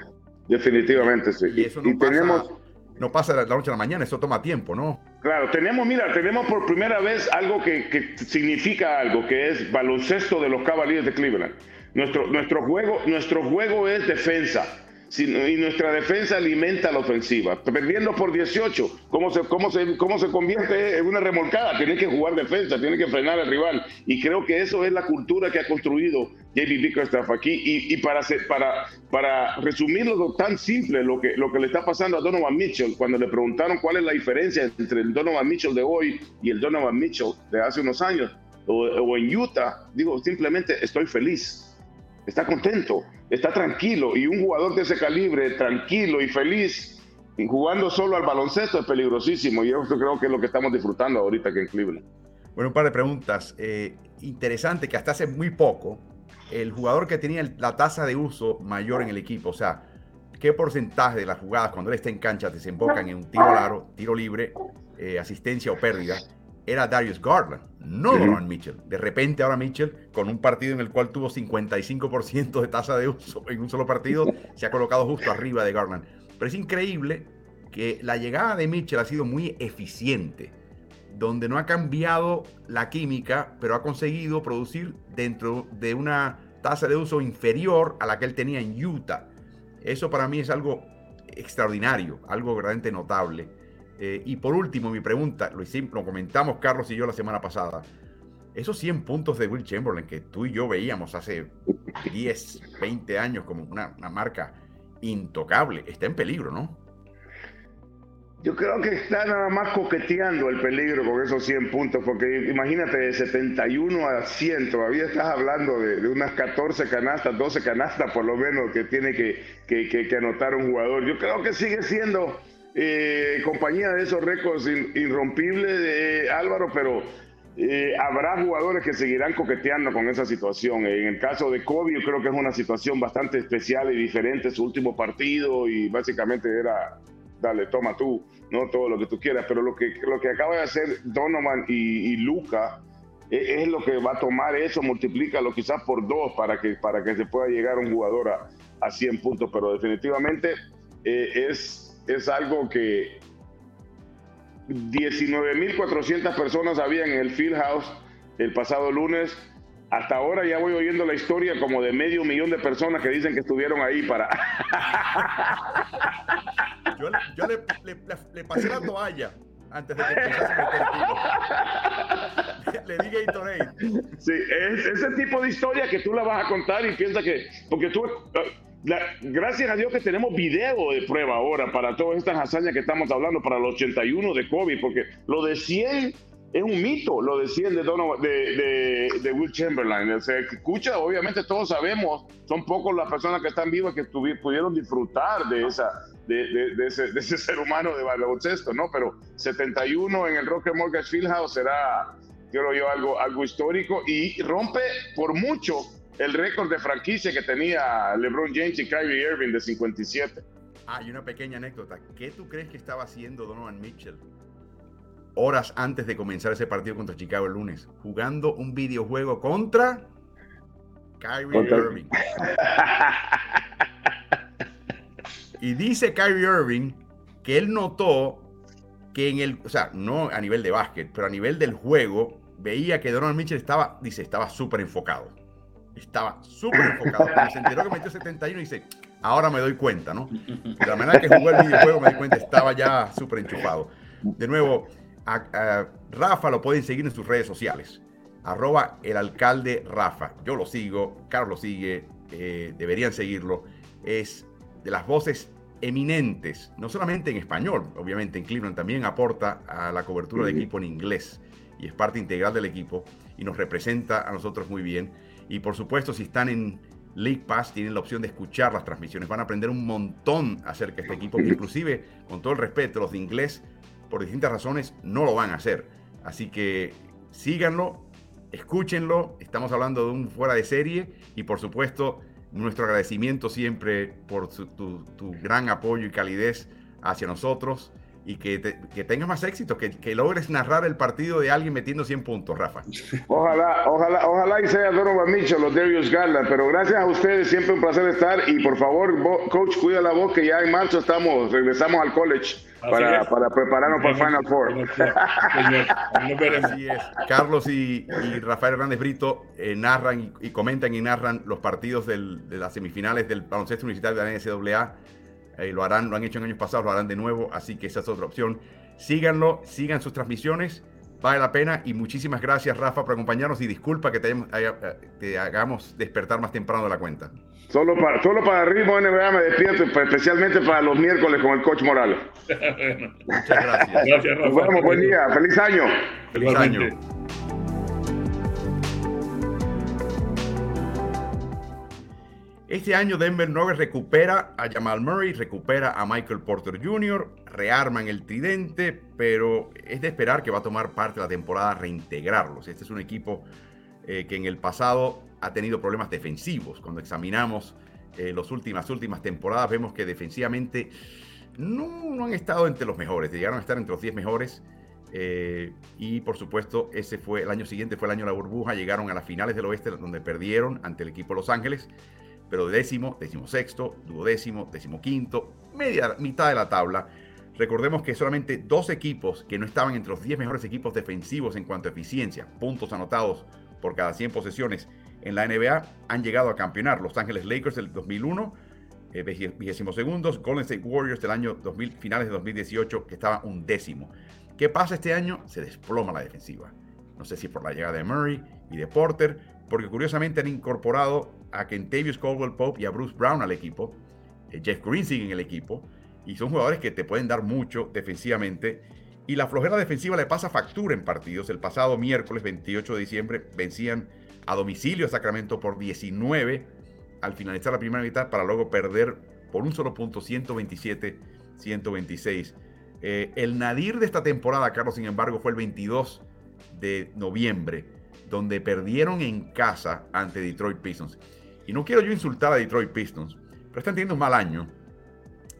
Definitivamente sí. Y eso no y pasa, tenemos no pasa de la noche a la mañana, eso toma tiempo, ¿no? Claro, tenemos, mira, tenemos por primera vez algo que, que significa algo, que es baloncesto de los Cavaliers de Cleveland. Nuestro, nuestro, juego, nuestro juego es defensa y nuestra defensa alimenta la ofensiva. Perdiendo por 18, ¿cómo se, cómo se, cómo se convierte en una remolcada? Tiene que jugar defensa, tiene que frenar al rival. Y creo que eso es la cultura que ha construido JB Bickerstaff aquí. Y, y para, para, para resumirlo tan simple, lo que, lo que le está pasando a Donovan Mitchell, cuando le preguntaron cuál es la diferencia entre el Donovan Mitchell de hoy y el Donovan Mitchell de hace unos años, o, o en Utah, digo, simplemente estoy feliz está contento, está tranquilo. Y un jugador de ese calibre, tranquilo y feliz, jugando solo al baloncesto es peligrosísimo. Y yo creo que es lo que estamos disfrutando ahorita aquí en Cleveland. Bueno, un par de preguntas. Eh, interesante que hasta hace muy poco, el jugador que tenía la tasa de uso mayor en el equipo, o sea, ¿qué porcentaje de las jugadas cuando él está en cancha desembocan en un tiro largo, tiro libre, eh, asistencia o pérdida? Era Darius Garland, no sí. Donovan Mitchell. De repente ahora Mitchell, con un partido en el cual tuvo 55% de tasa de uso en un solo partido, *laughs* se ha colocado justo arriba de Garland. Pero es increíble que la llegada de Mitchell ha sido muy eficiente, donde no ha cambiado la química, pero ha conseguido producir dentro de una tasa de uso inferior a la que él tenía en Utah. Eso para mí es algo extraordinario, algo verdaderamente notable. Eh, y por último, mi pregunta, lo, hicimos, lo comentamos Carlos y yo la semana pasada. Esos 100 puntos de Will Chamberlain que tú y yo veíamos hace 10, 20 años como una, marca intocable, está en peligro, ¿no? Yo creo que está nada más coqueteando el peligro con esos 100 puntos, porque imagínate, de 71 a 100, todavía estás hablando de, unas 14 canastas, 12 canastas por lo menos que tiene que anotar un jugador. Yo creo que sigue siendo eh, compañía de esos récords irrompibles de Álvaro, pero eh, habrá jugadores que seguirán coqueteando con esa situación. En el caso de Kobe, yo creo que es una situación bastante especial y diferente, su último partido y básicamente era, dale, toma tú, no todo lo que tú quieras, pero lo que, lo que acaba de hacer Donovan y, Luca es, es, lo que va a tomar eso, multiplícalo quizás por dos para que, para que se pueda llegar un jugador a, a 100 puntos, pero definitivamente eh, es es algo que 19.400 personas había en el Field House el pasado lunes. Hasta ahora ya voy oyendo la historia como de medio millón de personas que dicen que estuvieron ahí para... *laughs* Yo, le, le, pasé la toalla antes de que empezase a meter *laughs* Le dije Gatorade. Sí, es ese tipo de historia que tú la vas a contar y piensa que... Porque tú gracias a Dios que tenemos video de prueba ahora para todas estas hazañas que estamos hablando, para los 81 de COVID, porque lo de 100 es un mito, lo de 100 de, de, de, Will Chamberlain. Se escucha, obviamente todos sabemos, son pocos las personas que están vivas que pudieron disfrutar de, esa, de, ese, de ese *laughs* ser humano de baloncesto, ¿no? Pero 71 en el Rocket Mortgage Fieldhouse será, creo yo, algo, algo histórico y rompe por mucho el récord de franquicia que tenía LeBron James y Kyrie Irving de 57. Ah, y una pequeña anécdota. ¿Qué tú crees que estaba haciendo Donovan Mitchell horas antes de comenzar ese partido contra Chicago el lunes? Jugando un videojuego contra Kyrie Irving. y dice Kyrie Irving que él notó que en el, o sea, no a nivel de básquet, pero a nivel del juego, veía que Donovan Mitchell estaba, dice, estaba súper enfocado estaba súper enfocado. Cuando se enteró que metió 71 y dice, ahora me doy cuenta, ¿no? De la manera que jugó el videojuego me di cuenta, estaba ya súper enchufado. De nuevo, a, Rafa lo pueden seguir en sus redes sociales. Arroba el alcalde Rafa. Yo lo sigo, Carlos lo sigue, eh, deberían seguirlo. Es de las voces eminentes, no solamente en español, obviamente en Cleveland también aporta a la cobertura de equipo en inglés y es parte integral del equipo y nos representa a nosotros muy bien. Y por supuesto, si están en League Pass, tienen la opción de escuchar las transmisiones. Van a aprender un montón acerca de este equipo, que inclusive, con todo el respeto, los de inglés, por distintas razones, no lo van a hacer. Así que síganlo, escúchenlo. Estamos hablando de un fuera de serie y por supuesto nuestro agradecimiento siempre por tu, tu gran apoyo y calidez hacia nosotros y que, tengas más éxito, que, logres narrar el partido de alguien metiendo 100 puntos, Rafa. Ojalá, ojalá, ojalá y sea Donovan Mitchell, los Darius Garland, pero gracias a ustedes, siempre un placer estar y por favor, coach, cuida la voz que ya en marzo estamos, regresamos al college para, para, prepararnos para el Final Four. Así es. Carlos y, Rafael Hernández Brito eh, narran y, comentan y narran los partidos de las semifinales del baloncesto universitario de la NCAA eh, lo harán, lo han hecho en años pasados, lo harán de nuevo, así que esa es otra opción. Síganlo, sigan sus transmisiones, vale la pena y muchísimas gracias Rafa por acompañarnos y disculpa que te, te hagamos despertar más temprano de la cuenta. Solo para, solo para ritmo NBA me despierto, especialmente para los miércoles con el coach Morales. *laughs* Muchas gracias. gracias Rafa. Nos vemos, buen día, feliz año. Feliz año. Este año Denver Nuggets recupera a Jamal Murray, recupera a Michael Porter Jr., rearman el tridente, pero es de esperar que va a tomar parte la temporada reintegrarlos. Este es un equipo eh, que en el pasado ha tenido problemas defensivos. Cuando examinamos eh, las últimas, últimas temporadas, vemos que defensivamente no, han estado entre los mejores, llegaron a estar entre los 10 mejores. Eh, y por supuesto, ese fue el año siguiente, fue el año de la burbuja, llegaron a las finales del oeste donde perdieron ante el equipo de Los Ángeles pero décimo, décimo sexto, duodécimo, décimo quinto, media, mitad de la tabla. Recordemos que solamente dos equipos que no estaban entre los 10 mejores equipos defensivos en cuanto a eficiencia, puntos anotados por cada 100 posesiones en la NBA, han llegado a campeonar. Los Ángeles Lakers del 2001, eh, vigésimo segundos, Golden State Warriors del año 2000, finales de 2018, que estaba un décimo. ¿Qué pasa este año? Se desploma la defensiva. No sé si por la llegada de Murray y de Porter, porque curiosamente han incorporado a Kentavious Caldwell Pope y a Bruce Brown al equipo. Eh, Jeff Green sigue en el equipo. Y son jugadores que te pueden dar mucho defensivamente. Y la flojera defensiva le pasa factura en partidos. El pasado miércoles 28 de diciembre vencían a domicilio a Sacramento por 19 al finalizar la primera mitad para luego perder por un solo punto 127-126. Eh, el nadir de esta temporada, Carlos, sin embargo, fue el 22 de noviembre, donde perdieron en casa ante Detroit Pistons. Y no quiero yo insultar a Detroit Pistons, pero están teniendo un mal año.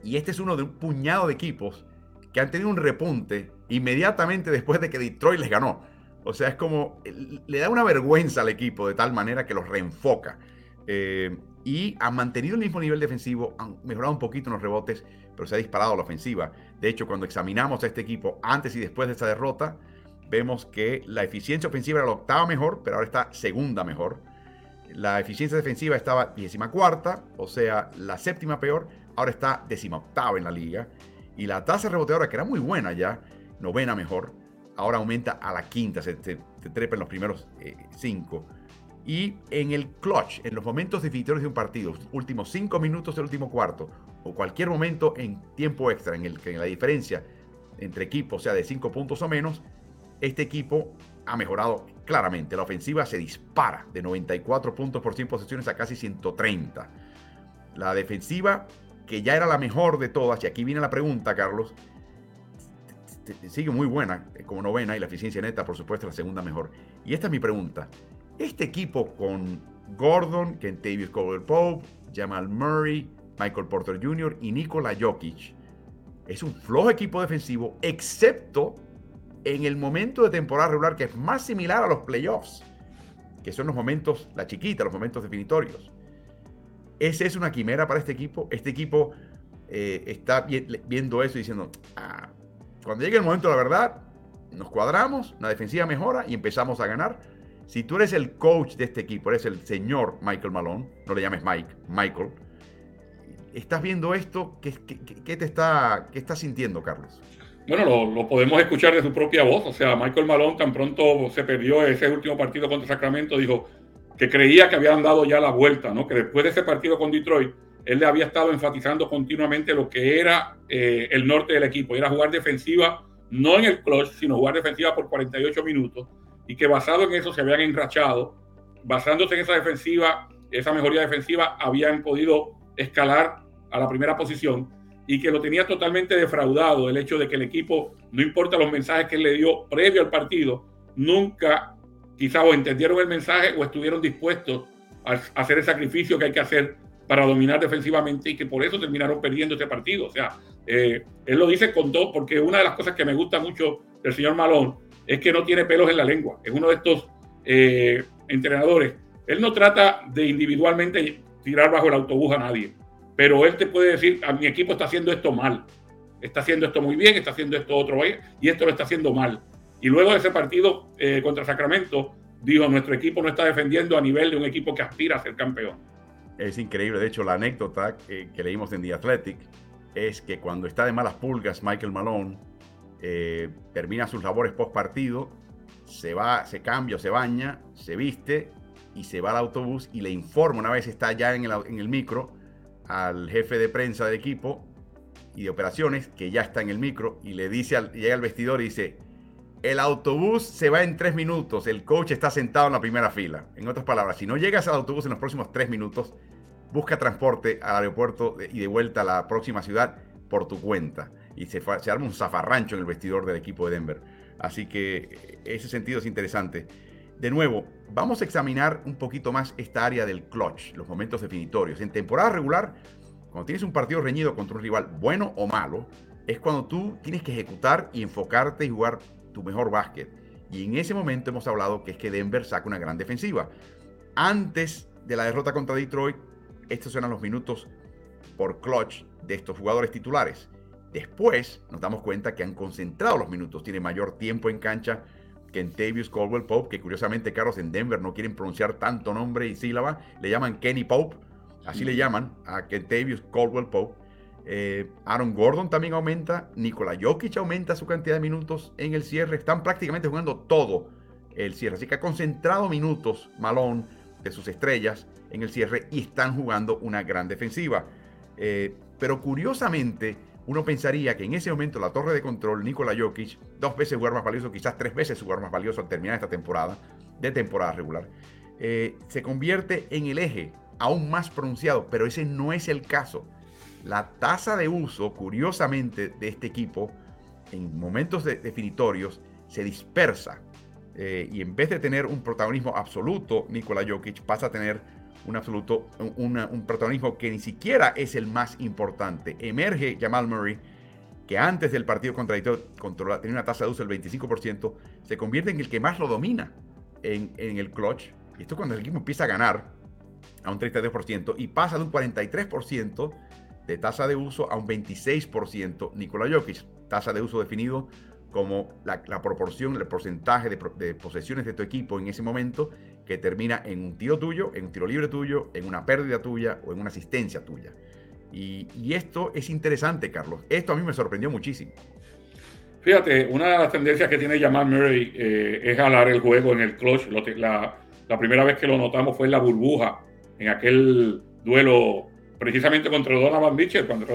Y este es uno de un puñado de equipos que han tenido un repunte inmediatamente después de que Detroit les ganó. O sea, es como, le da una vergüenza al equipo de tal manera que los reenfoca. Eh, y han mantenido el mismo nivel defensivo, han mejorado un poquito en los rebotes, pero se ha disparado la ofensiva. De hecho, cuando examinamos a este equipo antes y después de esta derrota, vemos que la eficiencia ofensiva era la octava mejor, pero ahora está segunda mejor. La eficiencia defensiva estaba décima cuarta, o sea, la séptima peor, ahora está décima octava en la liga. Y la tasa reboteadora, que era muy buena ya, novena mejor, ahora aumenta a la quinta, se, trepa en los primeros eh, cinco. Y en el clutch, en los momentos definitorios de un partido, últimos cinco minutos del último cuarto, o cualquier momento en tiempo extra en el que la diferencia entre equipos sea de cinco puntos o menos, este equipo ha mejorado claramente. La ofensiva se dispara de 94 puntos por 100 posesiones a casi 130. La defensiva, que ya era la mejor de todas, y aquí viene la pregunta, Carlos, sigue muy buena como novena y la eficiencia neta, por supuesto, la segunda mejor. Y esta es mi pregunta. Este equipo con Gordon, Kentavious Caldwell-Pope, Jamal Murray, Michael Porter Jr. y Nikola Jokic es un flojo equipo defensivo, excepto en el momento de temporada regular que es más similar a los playoffs, que son los momentos, la chiquita, los momentos definitorios. Esa es una quimera para este equipo. Este equipo eh, está viendo eso y diciendo, ah, cuando llegue el momento de la verdad, nos cuadramos, la defensiva mejora y empezamos a ganar si tú eres el coach de este equipo, eres el señor Michael Malone, no le llames Mike, Michael, estás viendo esto, ¿qué, te está, qué estás sintiendo, Carlos? Bueno, lo, podemos escuchar de su propia voz. O sea, Michael Malone tan pronto se perdió ese último partido contra Sacramento, dijo que creía que habían dado ya la vuelta, ¿no? Que después de ese partido con Detroit, él le había estado enfatizando continuamente lo que era eh, el norte del equipo. Era jugar defensiva, no en el clutch, sino jugar defensiva por 48 minutos y que basado en eso se habían enrachado, basándose en esa defensiva, esa mejoría defensiva, habían podido escalar a la primera posición y que lo tenía totalmente defraudado el hecho de que el equipo, no importa los mensajes que le dio previo al partido, nunca quizá o entendieron el mensaje o estuvieron dispuestos a hacer el sacrificio que hay que hacer para dominar defensivamente y que por eso terminaron perdiendo ese partido. O sea, eh, él lo dice con dos, porque una de las cosas que me gusta mucho del señor Malón es que no tiene pelos en la lengua. Es uno de estos eh, entrenadores. Él no trata de individualmente tirar bajo el autobús a nadie, pero él te puede decir, a mi equipo está haciendo esto mal, está haciendo esto muy bien, está haciendo esto otro y esto lo está haciendo mal. Y luego de ese partido eh, contra Sacramento, dijo, nuestro equipo no está defendiendo a nivel de un equipo que aspira a ser campeón. Es increíble, de hecho la anécdota que, que leímos en The Athletic es que cuando está de malas pulgas Michael Malone, eh, termina sus labores post partido, se va, se cambia, se baña, se viste y se va al autobús y le informa una vez está ya en el, en el micro al jefe de prensa del equipo y de operaciones que ya está en el micro y le dice al, llega al vestidor y dice el autobús se va en tres minutos, el coach está sentado en la primera fila. En otras palabras, si no llegas al autobús en los próximos tres minutos, busca transporte al aeropuerto y de vuelta a la próxima ciudad por tu cuenta y se, se arma un zafarrancho en el vestidor del equipo de Denver. Así que ese sentido es interesante. De nuevo, vamos a examinar un poquito más esta área del clutch, los momentos definitorios. En temporada regular, cuando tienes un partido reñido contra un rival bueno o malo, es cuando tú tienes que ejecutar y enfocarte y jugar tu mejor básquet. Y en ese momento hemos hablado que es que Denver saca una gran defensiva. Antes de la derrota contra Detroit, estos eran los minutos por clutch de estos jugadores titulares. Después nos damos cuenta que han concentrado los minutos, tiene mayor tiempo en cancha que en Tavius Caldwell Pope, que curiosamente Carlos en Denver no quieren pronunciar tanto nombre y sílaba, le llaman Kenny Pope, así le llaman a Kentavious Caldwell Pope. Eh, Aaron Gordon también aumenta, Nikola Jokic aumenta su cantidad de minutos en el cierre, están prácticamente jugando todo el cierre, así que ha concentrado minutos Malone de sus estrellas en el cierre y están jugando una gran defensiva. Eh, pero curiosamente, uno pensaría que en ese momento la torre de control, Nikola Jokic, dos veces jugar más valioso, quizás tres veces jugar más valioso al terminar esta temporada, de temporada regular, eh, se convierte en el eje aún más pronunciado, pero ese no es el caso. La tasa de uso, curiosamente, de este equipo en momentos definitorios se dispersa eh, y en vez de tener un protagonismo absoluto, Nikola Jokic pasa a tener un absoluto, un protagonismo que ni siquiera es el más importante. Emerge Jamal Murray, que antes del partido contra controla, tenía una tasa de uso del 25%, se convierte en el que más lo domina en, el clutch. Y esto cuando el equipo empieza a ganar, a un 32% y pasa de un 43% de tasa de uso a un 26% Nikola Jokic, tasa de uso definido como la, proporción, el porcentaje de, posesiones de tu equipo en ese momento que termina en un tiro tuyo, en un tiro libre tuyo, en una pérdida tuya o en una asistencia tuya. Y, esto es interesante, Carlos. Esto a mí me sorprendió muchísimo. Fíjate, una de las tendencias que tiene Jamal Murray eh, es jalar el juego en el clutch. La, la, primera vez que lo notamos fue en la burbuja, en aquel duelo precisamente contra Donovan Mitchell, cuando,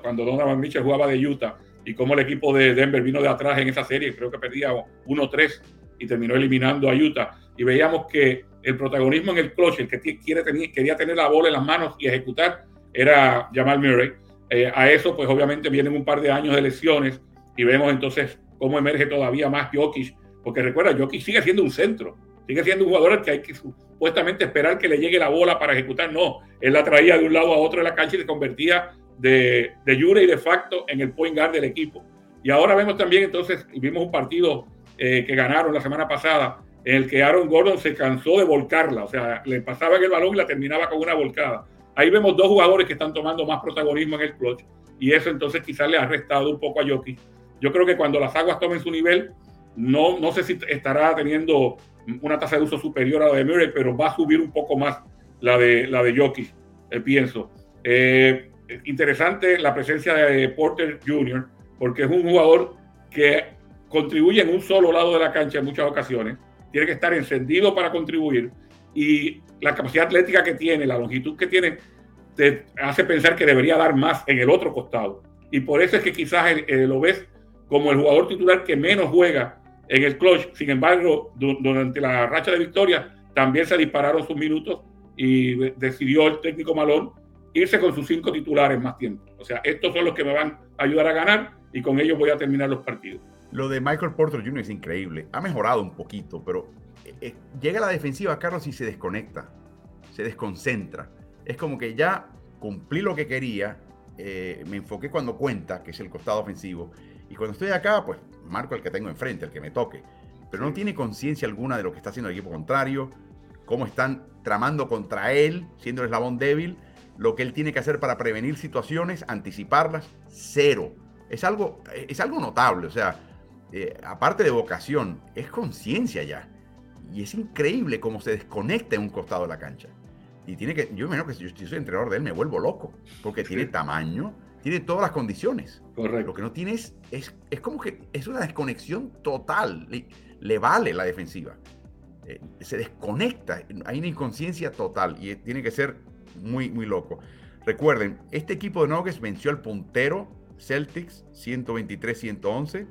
cuando Donovan Mitchell jugaba de Utah y cómo el equipo de Denver vino de atrás en esa serie, creo que perdía 1-3 y terminó eliminando a Utah. Y veíamos que el protagonismo en el clutch, el que quiere tener, quería tener la bola en las manos y ejecutar, era Jamal Murray. Eh, a eso, pues obviamente vienen un par de años de lesiones y vemos entonces cómo emerge todavía más Jokic, porque recuerda, Jokic sigue siendo un centro, sigue siendo un jugador al que hay que supuestamente esperar que le llegue la bola para ejecutar. No, él la traía de un lado a otro de la cancha y se convertía de, de jure y de facto en el point guard del equipo. Y ahora vemos también entonces, vimos un partido eh, que ganaron la semana pasada, en el que Aaron Gordon se cansó de volcarla, o sea, le pasaba el balón y la terminaba con una volcada. Ahí vemos dos jugadores que están tomando más protagonismo en el clutch y eso entonces quizás le ha restado un poco a Jokic. Yo creo que cuando las aguas tomen su nivel, no, no sé si estará teniendo una tasa de uso superior a la de Murray, pero va a subir un poco más la de, la de Jokic, eh, pienso. Eh, interesante la presencia de Porter Jr., porque es un jugador que contribuye en un solo lado de la cancha en muchas ocasiones, tiene que estar encendido para contribuir y la capacidad atlética que tiene, la longitud que tiene, te hace pensar que debería dar más en el otro costado. Y por eso es que quizás lo ves como el jugador titular que menos juega en el clutch. Sin embargo, durante la racha de victoria también se dispararon sus minutos y decidió el técnico Malón irse con sus cinco titulares más tiempo. O sea, estos son los que me van a ayudar a ganar y con ellos voy a terminar los partidos. Lo de Michael Porter Jr. es increíble. Ha mejorado un poquito, pero eh, eh, llega a la defensiva, Carlos, y se desconecta, se desconcentra. Es como que ya cumplí lo que quería, eh, me enfoqué cuando cuenta, que es el costado ofensivo, y cuando estoy acá, pues marco el que tengo enfrente, el que me toque. Pero no tiene conciencia alguna de lo que está haciendo el equipo contrario, cómo están tramando contra él, siendo el eslabón débil, lo que él tiene que hacer para prevenir situaciones, anticiparlas, cero. Es algo, es algo notable, o sea, eh, aparte de vocación, es conciencia ya. Y es increíble cómo se desconecta en un costado de la cancha. Y tiene que, yo imagino que si yo soy entrenador de él, me vuelvo loco, porque tiene tamaño, tiene todas las condiciones. Correcto. Lo que no tiene es, es, como que es una desconexión total. Le, vale la defensiva. Eh, se desconecta, hay una inconsciencia total y tiene que ser muy, muy loco. Recuerden, este equipo de Nuggets venció al puntero Celtics 123-111.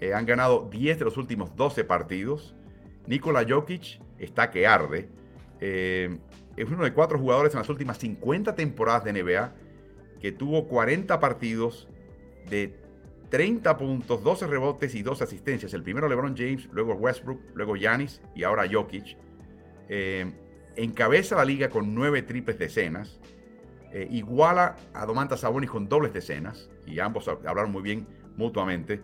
Eh, han ganado 10 de los últimos 12 partidos. Nikola Jokic está que arde. Eh, es uno de cuatro jugadores en las últimas 50 temporadas de NBA que tuvo 40 partidos de 30 puntos, 12 rebotes y 12 asistencias. El primero LeBron James, luego Westbrook, luego Giannis y ahora Jokic. Eh, encabeza la liga con 9 triples decenas. Iguala a Domantas Sabonis con dobles decenas. Y ambos hablaron muy bien mutuamente.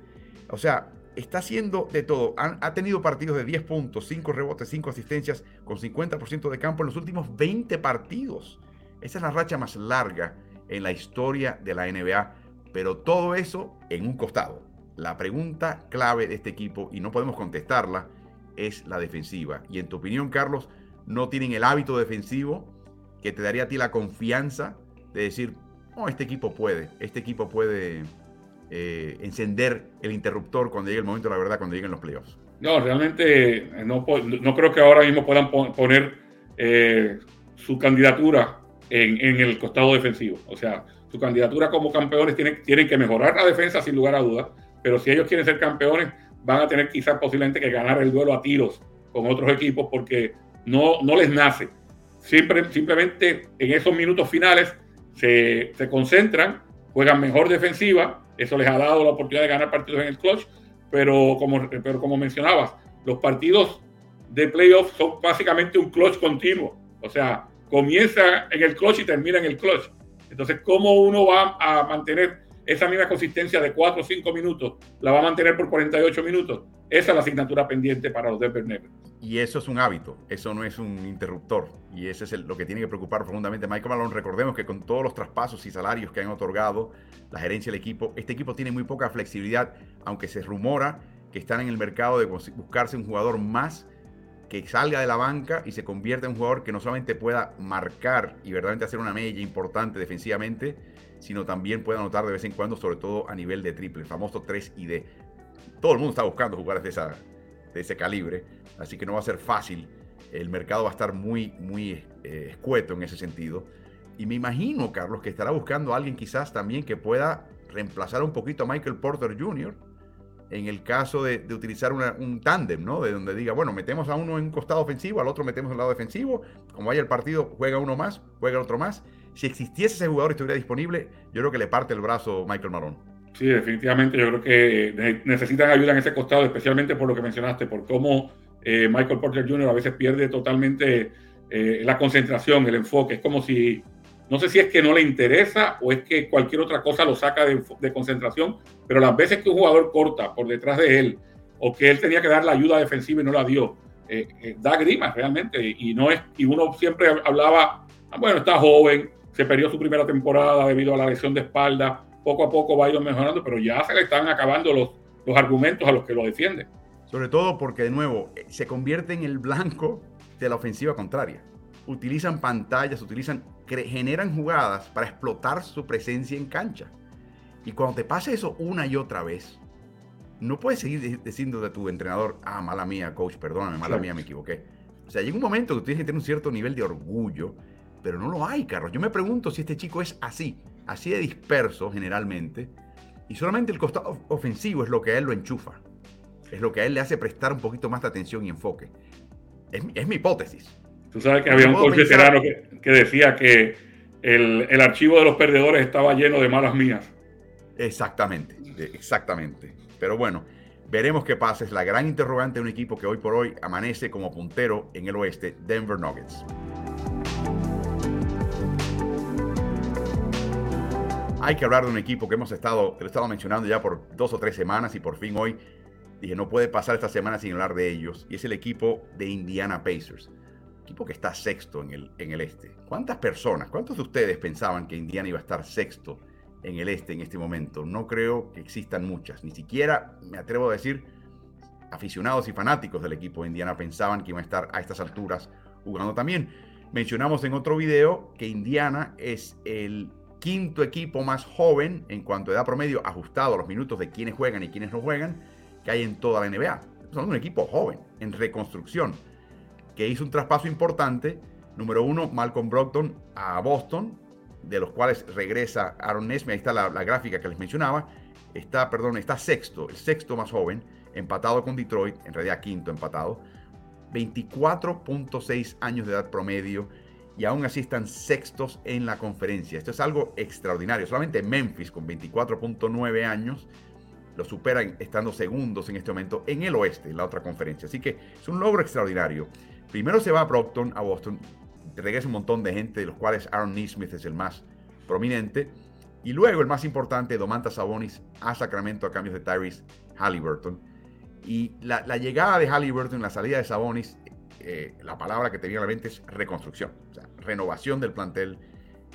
O sea, está haciendo de todo. Ha, tenido partidos de 10 puntos, 5 rebotes, 5 asistencias, con 50% de campo en los últimos 20 partidos. Esa es la racha más larga en la historia de la NBA. Pero todo eso en un costado. La pregunta clave de este equipo, y no podemos contestarla, es la defensiva. Y en tu opinión, Carlos, no tienen el hábito defensivo que te daría a ti la confianza de decir, oh, este equipo puede, este equipo puede eh, encender el interruptor cuando llegue el momento la verdad, cuando lleguen los playoffs. No, realmente eh, no, no creo que ahora mismo puedan poner eh, su candidatura en, el costado defensivo. O sea, su candidatura como campeones tienen, tienen que mejorar la defensa sin lugar a dudas, pero si ellos quieren ser campeones, van a tener quizás posiblemente que ganar el duelo a tiros con otros equipos porque no, no les nace. Simplemente en esos minutos finales se, se concentran, juegan mejor defensiva eso les ha dado la oportunidad de ganar partidos en el clutch, pero como, pero como mencionabas, los partidos de playoffs son básicamente un clutch continuo. O sea, comienza en el clutch y termina en el clutch. Entonces, ¿cómo uno va a mantener esa misma consistencia de 4 o 5 minutos? La va a mantener por 48 minutos. Esa es la asignatura pendiente para los Denver Nuggets. Y eso es un hábito, eso no es un interruptor. Y ese es lo que tiene que preocupar profundamente Michael Malone. Recordemos que con todos los traspasos y salarios que han otorgado la gerencia del equipo, este equipo tiene muy poca flexibilidad, aunque se rumora que están en el mercado de buscarse un jugador más que salga de la banca y se convierta en un jugador que no solamente pueda marcar y verdaderamente hacer una media importante defensivamente, sino también pueda anotar de vez en cuando, sobre todo a nivel de triple, el famoso 3 y D. Todo el mundo está buscando jugadores de, esa, de ese calibre, así que no va a ser fácil. El mercado va a estar muy, muy eh, escueto en ese sentido. Y me imagino, Carlos, que estará buscando a alguien quizás también que pueda reemplazar un poquito a Michael Porter Jr. en el caso de, utilizar un tándem, ¿no? De donde diga, bueno, metemos a uno en un costado ofensivo, al otro metemos en lado defensivo, como vaya el partido, juega uno más, juega el otro más, si existiese ese jugador y estuviera disponible, yo creo que le parte el brazo Michael Marón. Sí, definitivamente. Yo creo que necesitan ayuda en ese costado, especialmente por lo que mencionaste, por cómo eh, Michael Porter Jr. a veces pierde totalmente eh, la concentración, el enfoque. Es como si, no sé si es que no le interesa o es que cualquier otra cosa lo saca de, concentración, pero las veces que un jugador corta por detrás de él o que él tenía que dar la ayuda defensiva y no la dio, eh, da grima realmente. Y, no es, y uno siempre hablaba, ah, bueno, está joven, se perdió su primera temporada debido a la lesión de espalda, poco a poco va a ir mejorando, pero ya se le están acabando los, los argumentos a los que lo defienden. Sobre todo porque, de nuevo, eh, se convierte en el blanco de la ofensiva contraria. Utilizan pantallas, utilizan, generan jugadas para explotar su presencia en cancha. Y cuando te pasa eso una y otra vez, no puedes seguir diciendo de tu entrenador, ah, mala mía, coach, perdóname, mala mía, me equivoqué. O sea, llega un momento que tú tienes que tener un cierto nivel de orgullo pero no lo hay, Carlos. Yo me pregunto si este chico es así, así de disperso generalmente, y solamente el costado ofensivo es lo que a él lo enchufa, es lo que a él le hace prestar un poquito más de atención y enfoque. Es, mi hipótesis. Tú sabes que había un coach veterano que, decía que el, el archivo de los perdedores estaba lleno de malas mías. Exactamente, exactamente. Pero bueno, veremos qué pasa. Es la gran interrogante de un equipo que hoy por hoy amanece como puntero en el oeste, Denver Nuggets. Hay que hablar de un equipo que hemos estado, que lo he estado mencionando ya por dos o tres semanas y por fin hoy dije, no puede pasar esta semana sin hablar de ellos. Y es el equipo de Indiana Pacers. Equipo que está sexto en el, en el este. ¿Cuántas personas, cuántos de ustedes pensaban que Indiana iba a estar sexto en el este en este momento? No creo que existan muchas. Ni siquiera, me atrevo a decir, aficionados y fanáticos del equipo de Indiana pensaban que iba a estar a estas alturas jugando también. Mencionamos en otro video que Indiana es el quinto equipo más joven en cuanto a edad promedio, ajustado a los minutos de quienes juegan y quienes no juegan, que hay en toda la NBA. Son un equipo joven, en reconstrucción, que hizo un traspaso importante. Número uno, Malcolm Brogdon a Boston, de los cuales regresa Aaron Nesmith. Ahí está la, la, gráfica que les mencionaba. Está, perdón, está sexto, el sexto más joven, empatado con Detroit, en realidad quinto empatado. 24.6 años de edad promedio y aún así están sextos en la conferencia. Esto es algo extraordinario. Solamente Memphis con 24.9 años lo superan estando segundos en este momento en el oeste, en la otra conferencia. Así que es un logro extraordinario. Primero se va a Brockton, a Boston, regresa un montón de gente, de los cuales Aaron Neesmith es el más prominente. Y luego el más importante, Domantas Sabonis a Sacramento a cambios de Tyrese Halliburton. Y la, la llegada de Halliburton, la salida de Sabonis, eh, la palabra que tenía en la mente es reconstrucción, renovación del plantel,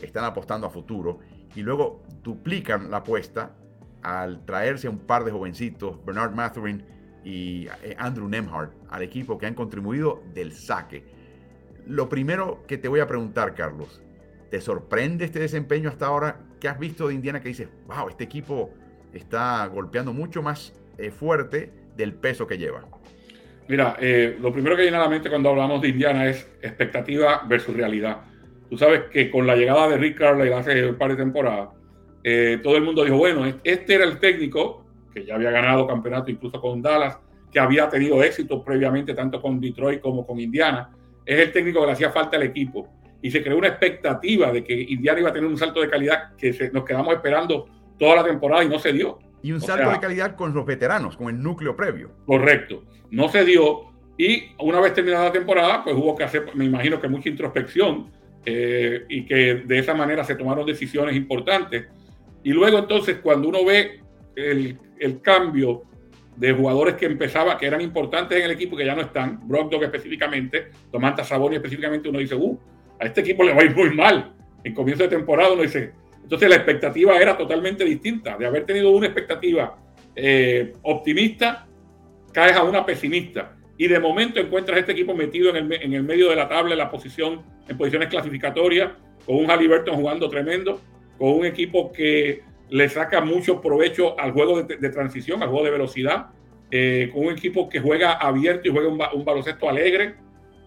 están apostando a futuro y luego duplican la apuesta al traerse a un par de jovencitos, Bernard Mathurin y eh, Andrew Nemhart, al equipo que han contribuido del saque. Lo primero que te voy a preguntar, Carlos, ¿te sorprende este desempeño hasta ahora? ¿Qué has visto de Indiana que dices, wow, este equipo está golpeando mucho más eh, fuerte del peso que lleva? Mira, eh, lo primero que viene a la mente cuando hablamos de Indiana es expectativa versus realidad. Tú sabes que con la llegada de Rick Carlisle hace un par de temporadas, eh, todo el mundo dijo, bueno, este era el técnico que ya había ganado campeonato incluso con Dallas, que había tenido éxito previamente tanto con Detroit como con Indiana. Es el técnico que le hacía falta al equipo. Y se creó una expectativa de que Indiana iba a tener un salto de calidad que nos quedamos esperando toda la temporada y no se dio. Y un salto de calidad con los veteranos, con el núcleo previo. Correcto. No se dio. Y una vez terminada la temporada, pues hubo que hacer, me imagino que mucha introspección eh, y que de esa manera se tomaron decisiones importantes. Y luego entonces, cuando uno ve el, el cambio de jugadores que empezaba, que eran importantes en el equipo, que ya no están, Brogdon específicamente, Tomanta Saboni específicamente, uno dice, uh, a este equipo le va a ir muy mal. En comienzo de temporada uno dice, entonces la expectativa era totalmente distinta, de haber tenido una expectativa eh, optimista, caes a una pesimista. Y de momento encuentras este equipo metido en el, en el medio de la tabla, en la posición, en posiciones clasificatorias, con un Halliburton jugando tremendo, con un equipo que le saca mucho provecho al juego de, transición, al juego de velocidad, eh, con un equipo que juega abierto y juega un, baloncesto alegre,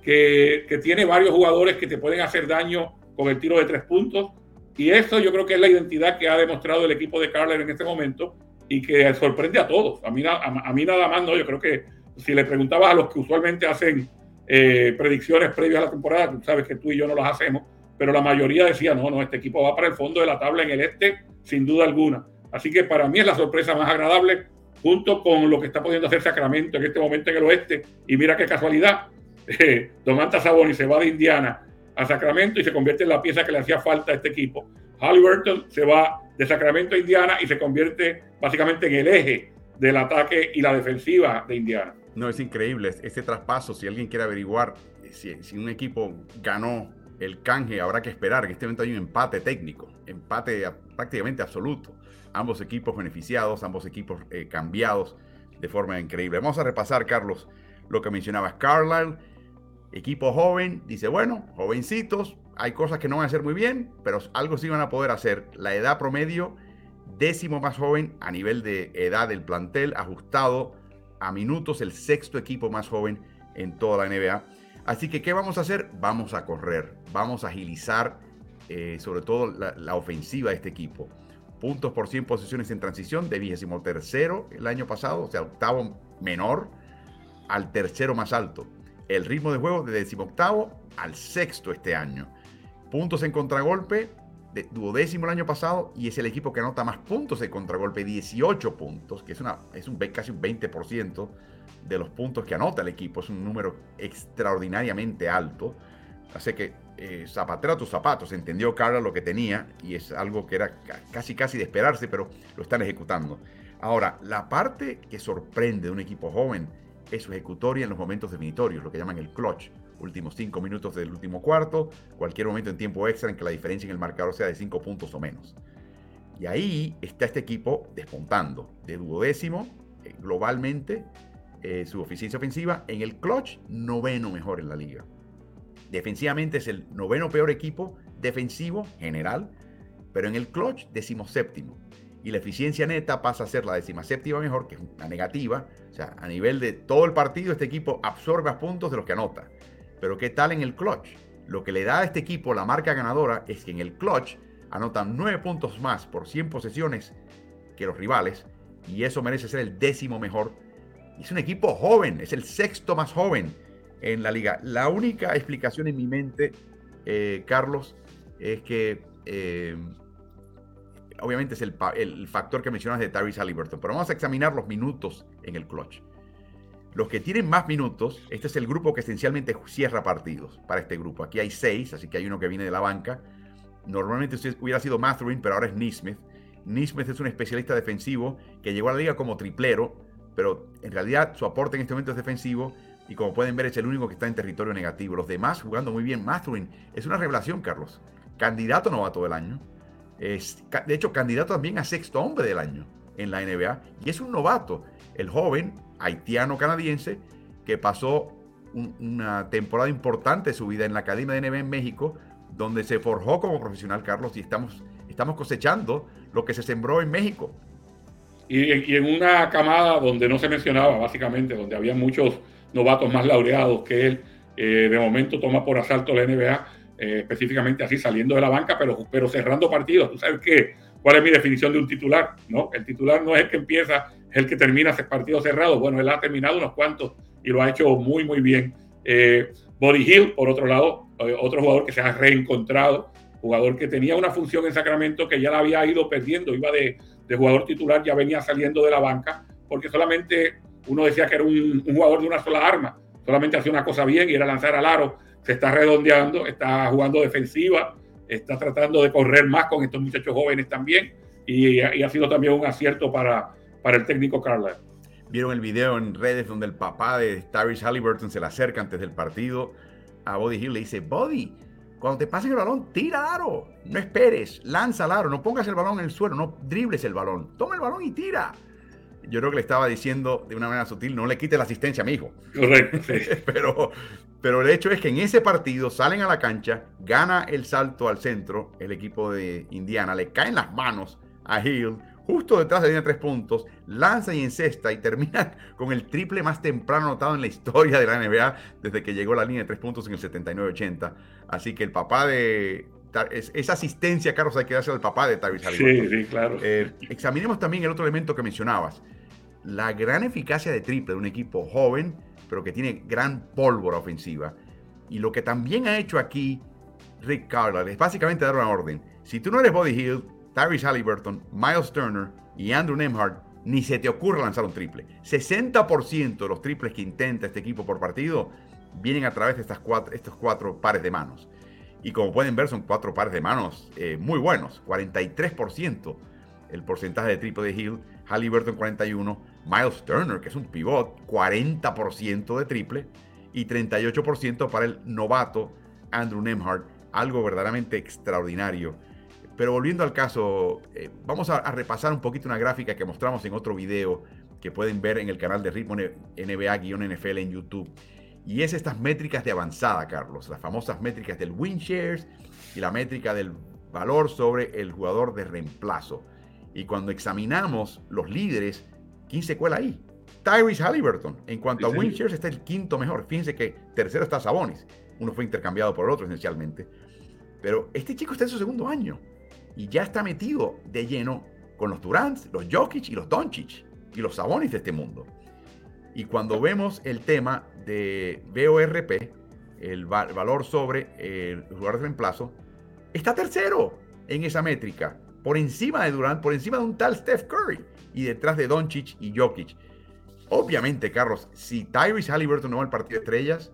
que, que, tiene varios jugadores que te pueden hacer daño con el tiro de tres puntos. Y eso yo creo que es la identidad que ha demostrado el equipo de Carler en este momento y que sorprende a todos. A mí, a, mí nada más, no, yo creo que si le preguntabas a los que usualmente hacen eh, predicciones previas a la temporada, tú sabes que tú y yo no las hacemos, pero la mayoría decía, no, no, este equipo va para el fondo de la tabla en el este, sin duda alguna. Así que para mí es la sorpresa más agradable, junto con lo que está pudiendo hacer Sacramento en este momento en el oeste. Y mira qué casualidad, *laughs* eh, Domantas Saboni se va de Indiana a Sacramento y se convierte en la pieza que le hacía falta a este equipo. Halliburton se va de Sacramento a Indiana y se convierte básicamente en el eje del ataque y la defensiva de Indiana. No, es increíble este traspaso. Si alguien quiere averiguar si, si un equipo ganó el canje habrá que esperar. En este momento hay un empate técnico, empate prácticamente absoluto. Ambos equipos beneficiados, ambos equipos eh, cambiados de forma increíble. Vamos a repasar, Carlos, lo que mencionabas. Carlisle, equipo joven, dice, bueno, jovencitos, hay cosas que no van a hacer muy bien, pero algo sí van a poder hacer. La edad promedio, décimo más joven a nivel de edad del plantel, ajustado a minutos, el sexto equipo más joven en toda la NBA. Así que, ¿qué vamos a hacer? Vamos a correr, vamos a agilizar eh, sobre todo la, ofensiva de este equipo. Puntos por 100 posiciones en transición de vigésimo tercero el año pasado, o sea, octavo menor al tercero más alto. El ritmo de juego de decimoctavo al sexto este año. Puntos en contragolpe de duodécimo el año pasado y es el equipo que anota más puntos en contragolpe, 18 puntos, que es, una, es un, casi un 20% de los puntos que anota el equipo. Es un número extraordinariamente alto. Así que eh, zapatero a tus zapatos. Entendió Carla lo que tenía y es algo que era casi casi de esperarse, pero lo están ejecutando. Ahora, la parte que sorprende de un equipo joven es ejecutoria en los momentos definitorios, lo que llaman el clutch. Últimos cinco minutos del último cuarto, cualquier momento en tiempo extra en que la diferencia en el marcador sea de cinco puntos o menos. Y ahí está este equipo despuntando de duodécimo eh, globalmente eh, su eficiencia ofensiva. En el clutch, noveno mejor en la liga. Defensivamente es el noveno peor equipo defensivo general, pero en el clutch, decimoséptimo. Y la eficiencia neta pasa a ser la séptima mejor, que es una negativa. O sea, a nivel de todo el partido, este equipo absorbe puntos de los que anota. Pero ¿qué tal en el clutch? Lo que le da a este equipo la marca ganadora es que en el clutch anotan nueve puntos más por 100 posesiones que los rivales. Y eso merece ser el décimo mejor es un equipo joven, es el sexto más joven en la liga. La única explicación en mi mente, eh, Carlos, es que eh, obviamente es el, factor que mencionas de Tyrese Halliburton, pero vamos a examinar los minutos en el clutch. Los que tienen más minutos, este es el grupo que esencialmente cierra partidos para este grupo. Aquí hay seis, así que hay uno que viene de la banca. Normalmente hubiera sido Mathurin, pero ahora es Nismith. Nismith es un especialista defensivo que llegó a la liga como triplero pero en realidad su aporte en este momento es defensivo y como pueden ver es el único que está en territorio negativo. Los demás jugando muy bien. Mathurin es una revelación, Carlos. Candidato novato del año. Es, de hecho, candidato también a sexto hombre del año en la NBA. Y es un novato, el joven haitiano-canadiense que pasó una temporada importante de su vida en la Academia de NBA en México, donde se forjó como profesional, Carlos, y estamos, cosechando lo que se sembró en México y, en una camada donde no se mencionaba, básicamente, donde había muchos novatos más laureados que él, eh, de momento toma por asalto la NBA, eh, específicamente así saliendo de la banca, pero, pero cerrando partidos. ¿Tú sabes qué? ¿Cuál es mi definición de un titular? ¿no? El titular no es el que empieza, es el que termina ese partido cerrado. Bueno, él ha terminado unos cuantos y lo ha hecho muy, muy bien. Eh, Body Hill, por otro lado, otro jugador que se ha reencontrado, jugador que tenía una función en Sacramento que ya la había ido perdiendo, iba de, de jugador titular ya venía saliendo de la banca, porque solamente uno decía que era un, jugador de una sola arma, solamente hacía una cosa bien y era lanzar al aro, se está redondeando, está jugando defensiva, está tratando de correr más con estos muchachos jóvenes también, y, ha sido también un acierto para, para el técnico Carla. Vieron el video en redes donde el papá de Tyrese Halliburton se le acerca antes del partido a Body Hill le dice, Body, cuando te pasen el balón, tira aro, no esperes, lanza el aro, no pongas el balón en el suelo, no dribles el balón, toma el balón y tira. Yo creo que le estaba diciendo de una manera sutil, no le quite la asistencia a mi hijo. Correcto. *laughs* pero, pero el hecho es que en ese partido salen a la cancha, gana el salto al centro el equipo de Indiana, le caen las manos a Hill, justo detrás de línea tres puntos, lanza y encesta y termina *laughs* con el triple más temprano anotado en la historia de la NBA desde que llegó la línea de tres puntos en el 79-80. Así que el papá de... Esa asistencia, Carlos, hay que darse al papá de Halliburton. Sí, sí, claro. Eh, examinemos también el otro elemento que mencionabas. La gran eficacia de triple de un equipo joven, pero que tiene gran pólvora ofensiva. Y lo que también ha hecho aquí Rick Carlisle es básicamente dar una orden. Si tú no eres Body Hill, Tyrese Halliburton, Miles Turner y Andrew Nemhart, ni se te ocurra lanzar un triple. 60% de los triples que intenta este equipo por partido vienen a través de estas cuatro, estos cuatro pares de manos. Y como pueden ver, son cuatro pares de manos eh, muy buenos. 43% el porcentaje de triple de Hill, Halliburton 41, Miles Turner, que es un pivot, 40% de triple y 38% para el novato Andrew Nemhart. Algo verdaderamente extraordinario pero volviendo al caso, eh, vamos a, repasar un poquito una gráfica que mostramos en otro video que pueden ver en el canal de Ritmo NBA-NFL en YouTube. Y es estas métricas de avanzada, Carlos, las famosas métricas del win shares y la métrica del valor sobre el jugador de reemplazo. Y cuando examinamos los líderes, ¿quién se cuela ahí? Tyrese Halliburton. En cuanto a win shares, está el quinto mejor. Fíjense que tercero está Sabonis. Uno fue intercambiado por el otro esencialmente. Pero este chico está en su segundo año y ya está metido de lleno con los Durant, los Jokic y los Doncic y los Sabonis de este mundo. Y cuando vemos el tema de BORP, el valor sobre el jugador de reemplazo, está tercero en esa métrica, por encima de Durant, por encima de un tal Steph Curry y detrás de Doncic y Jokic. Obviamente, Carlos, si Tyrese Halliburton no va al partido de estrellas,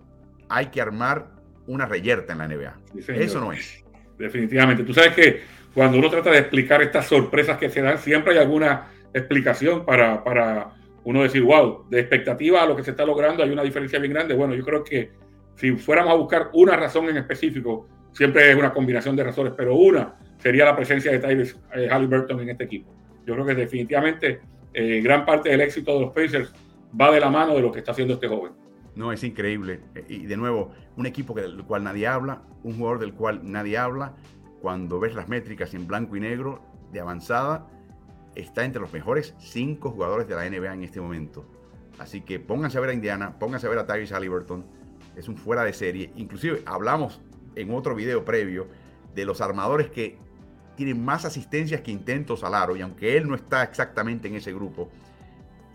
hay que armar una reyerta en la NBA. Eso no es. Definitivamente. Tú sabes que cuando uno trata de explicar estas sorpresas que se dan, siempre hay alguna explicación para, para uno decir, wow, de expectativa a lo que se está logrando hay una diferencia bien grande. Bueno, yo creo que si fuéramos a buscar una razón en específico, siempre es una combinación de razones, pero una sería la presencia de Tyrese eh, Halliburton en este equipo. Yo creo que definitivamente eh, gran parte del éxito de los Pacers va de la mano de lo que está haciendo este joven. No, es increíble. Y de nuevo, un equipo del cual nadie habla, un jugador del cual nadie habla, cuando ves las métricas en blanco y negro de avanzada, está entre los mejores cinco jugadores de la NBA en este momento. Así que pónganse a ver a Indiana, pónganse a ver a Tyrese Halliburton. Es un fuera de serie. Inclusive hablamos en otro video previo de los armadores que tienen más asistencias que intentos al aro. Y aunque él no está exactamente en ese grupo,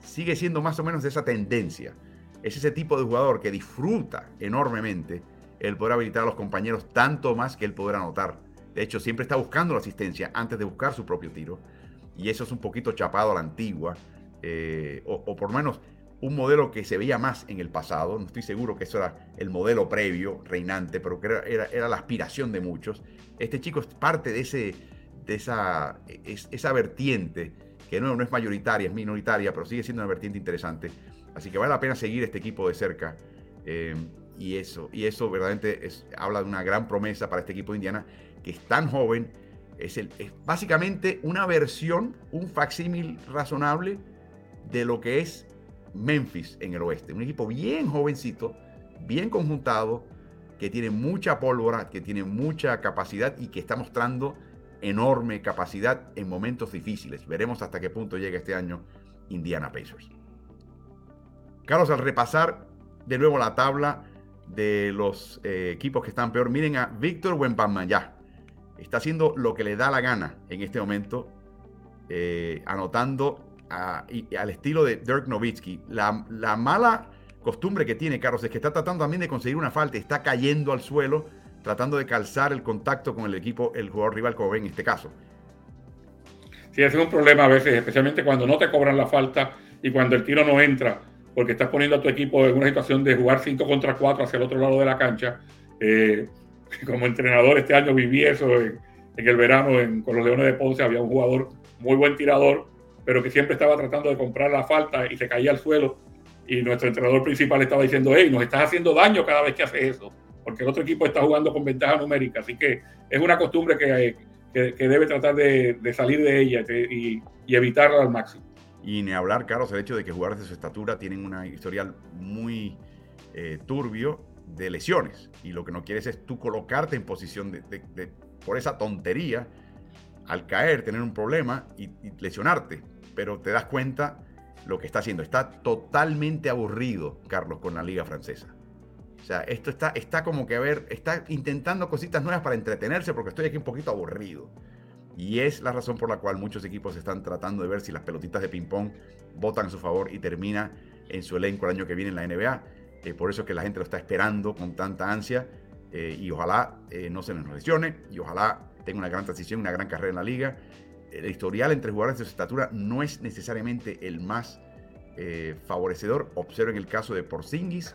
sigue siendo más o menos de esa tendencia. Es ese tipo de jugador que disfruta enormemente el poder habilitar a los compañeros tanto más que el poder anotar de hecho, siempre está buscando la asistencia antes de buscar su propio tiro. Y eso es un poquito chapado a la antigua, eh, o, por lo menos un modelo que se veía más en el pasado. No estoy seguro que eso era el modelo previo, reinante, pero que era, la aspiración de muchos. Este chico es parte de, ese, de esa, esa vertiente, que no, no es mayoritaria, es minoritaria, pero sigue siendo una vertiente interesante. Así que vale la pena seguir este equipo de cerca. Eh, y eso, y eso verdaderamente es, habla de una gran promesa para este equipo de Indiana que es tan joven, es, el, es básicamente una versión, un facsímil razonable de lo que es Memphis en el oeste. Un equipo bien jovencito, bien conjuntado, que tiene mucha pólvora, que tiene mucha capacidad y que está mostrando enorme capacidad en momentos difíciles. Veremos hasta qué punto llega este año Indiana Pacers. Carlos, al repasar de nuevo la tabla de los eh, equipos que están peor, miren a Víctor Wembanyama está haciendo lo que le da la gana en este momento, eh, anotando al estilo de Dirk Nowitzki. La, mala costumbre que tiene Carlos es que está tratando también de conseguir una falta, está cayendo al suelo, tratando de calzar el contacto con el equipo, el jugador rival como en este caso. Sí, ese es un problema a veces, especialmente cuando no te cobran la falta y cuando el tiro no entra, porque estás poniendo a tu equipo en una situación de jugar 5 contra 4 hacia el otro lado de la cancha. Eh, *laughs* como entrenador este año viví eso en, el verano con los Leones de Ponce. Había un jugador muy buen tirador pero que siempre estaba tratando de comprar la falta y se caía al suelo. Y nuestro entrenador principal estaba diciendo, hey, nos estás haciendo daño cada vez que haces eso, porque el otro equipo está jugando con ventaja numérica. Así que es una costumbre que, que, debe tratar de, salir de ella y, evitarla al máximo. Y ni hablar, Carlos, el hecho de que jugadores de su estatura tienen una historial muy eh, turbio de lesiones. Y lo que no quieres es tú colocarte en posición de, por esa tontería, al caer, tener un problema y, lesionarte. Pero te das cuenta lo que está haciendo. Está totalmente aburrido, Carlos, con la liga francesa. O sea, esto está, está como que, a ver, está intentando cositas nuevas para entretenerse porque estoy aquí un poquito aburrido. Y es la razón por la cual muchos equipos están tratando de ver si las pelotitas de ping-pong votan a su favor y termina en su elenco el año que viene en la NBA. Eh, por eso es que la gente lo está esperando con tanta ansia. Eh, y ojalá eh, no se les lesione. Y ojalá tenga una gran transición, una gran carrera en la liga. El historial entre jugadores de su estatura no es necesariamente el más favorecedor. Observen el caso de Porzingis.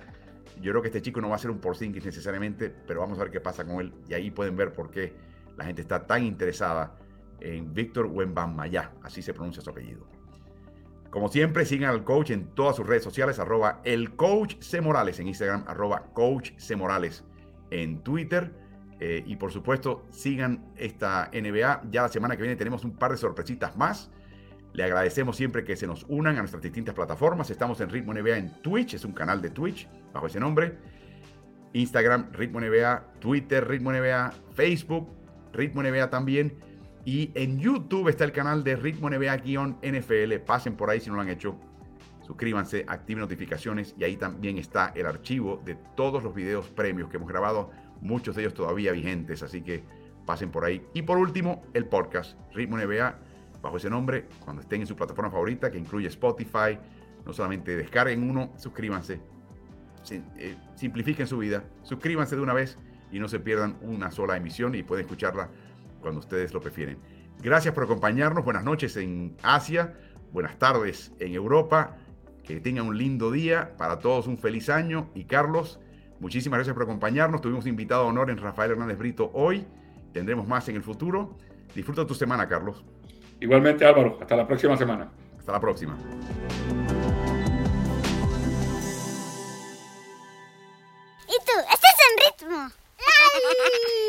Yo creo que este chico no va a ser un Porzingis necesariamente, pero vamos a ver qué pasa con él. Y ahí pueden ver por qué la gente está tan interesada en Víctor Wembanyama, así se pronuncia su apellido. Como siempre, sigan al coach en todas sus redes sociales, arroba el coach C. Morales en Instagram, arroba coach C. Morales en Twitter. Eh, y por supuesto, sigan esta NBA. Ya la semana que viene tenemos un par de sorpresitas más. Le agradecemos siempre que se nos unan a nuestras distintas plataformas. Estamos en Ritmo NBA en Twitch, es un canal de Twitch bajo ese nombre. Instagram, Ritmo NBA, Twitter, Ritmo NBA, Facebook, Ritmo NBA también. Y en YouTube está el canal de Ritmo NBA-NFL. Pasen por ahí si no lo han hecho. Suscríbanse, activen notificaciones y ahí también está el archivo de todos los videos premios que hemos grabado, muchos de ellos todavía vigentes, así que pasen por ahí. Y por último, el podcast Ritmo NBA, bajo ese nombre, cuando estén en su plataforma favorita, que incluye Spotify, no solamente descarguen uno, suscríbanse, eh, simplifiquen su vida, suscríbanse de una vez y no se pierdan una sola emisión y pueden escucharla cuando ustedes lo prefieren. Gracias por acompañarnos. Buenas noches en Asia. Buenas tardes en Europa. Que tengan un lindo día. Para todos un feliz año. Y Carlos, Muchísimas gracias por acompañarnos. Tuvimos invitado a honor en Rafael Hernández Brito hoy. Tendremos más en el futuro. Disfruta tu semana, Carlos. Igualmente, Álvaro. Hasta la próxima semana. Hasta la próxima. ¿Y tú? ¿Estás en ritmo? *laughs*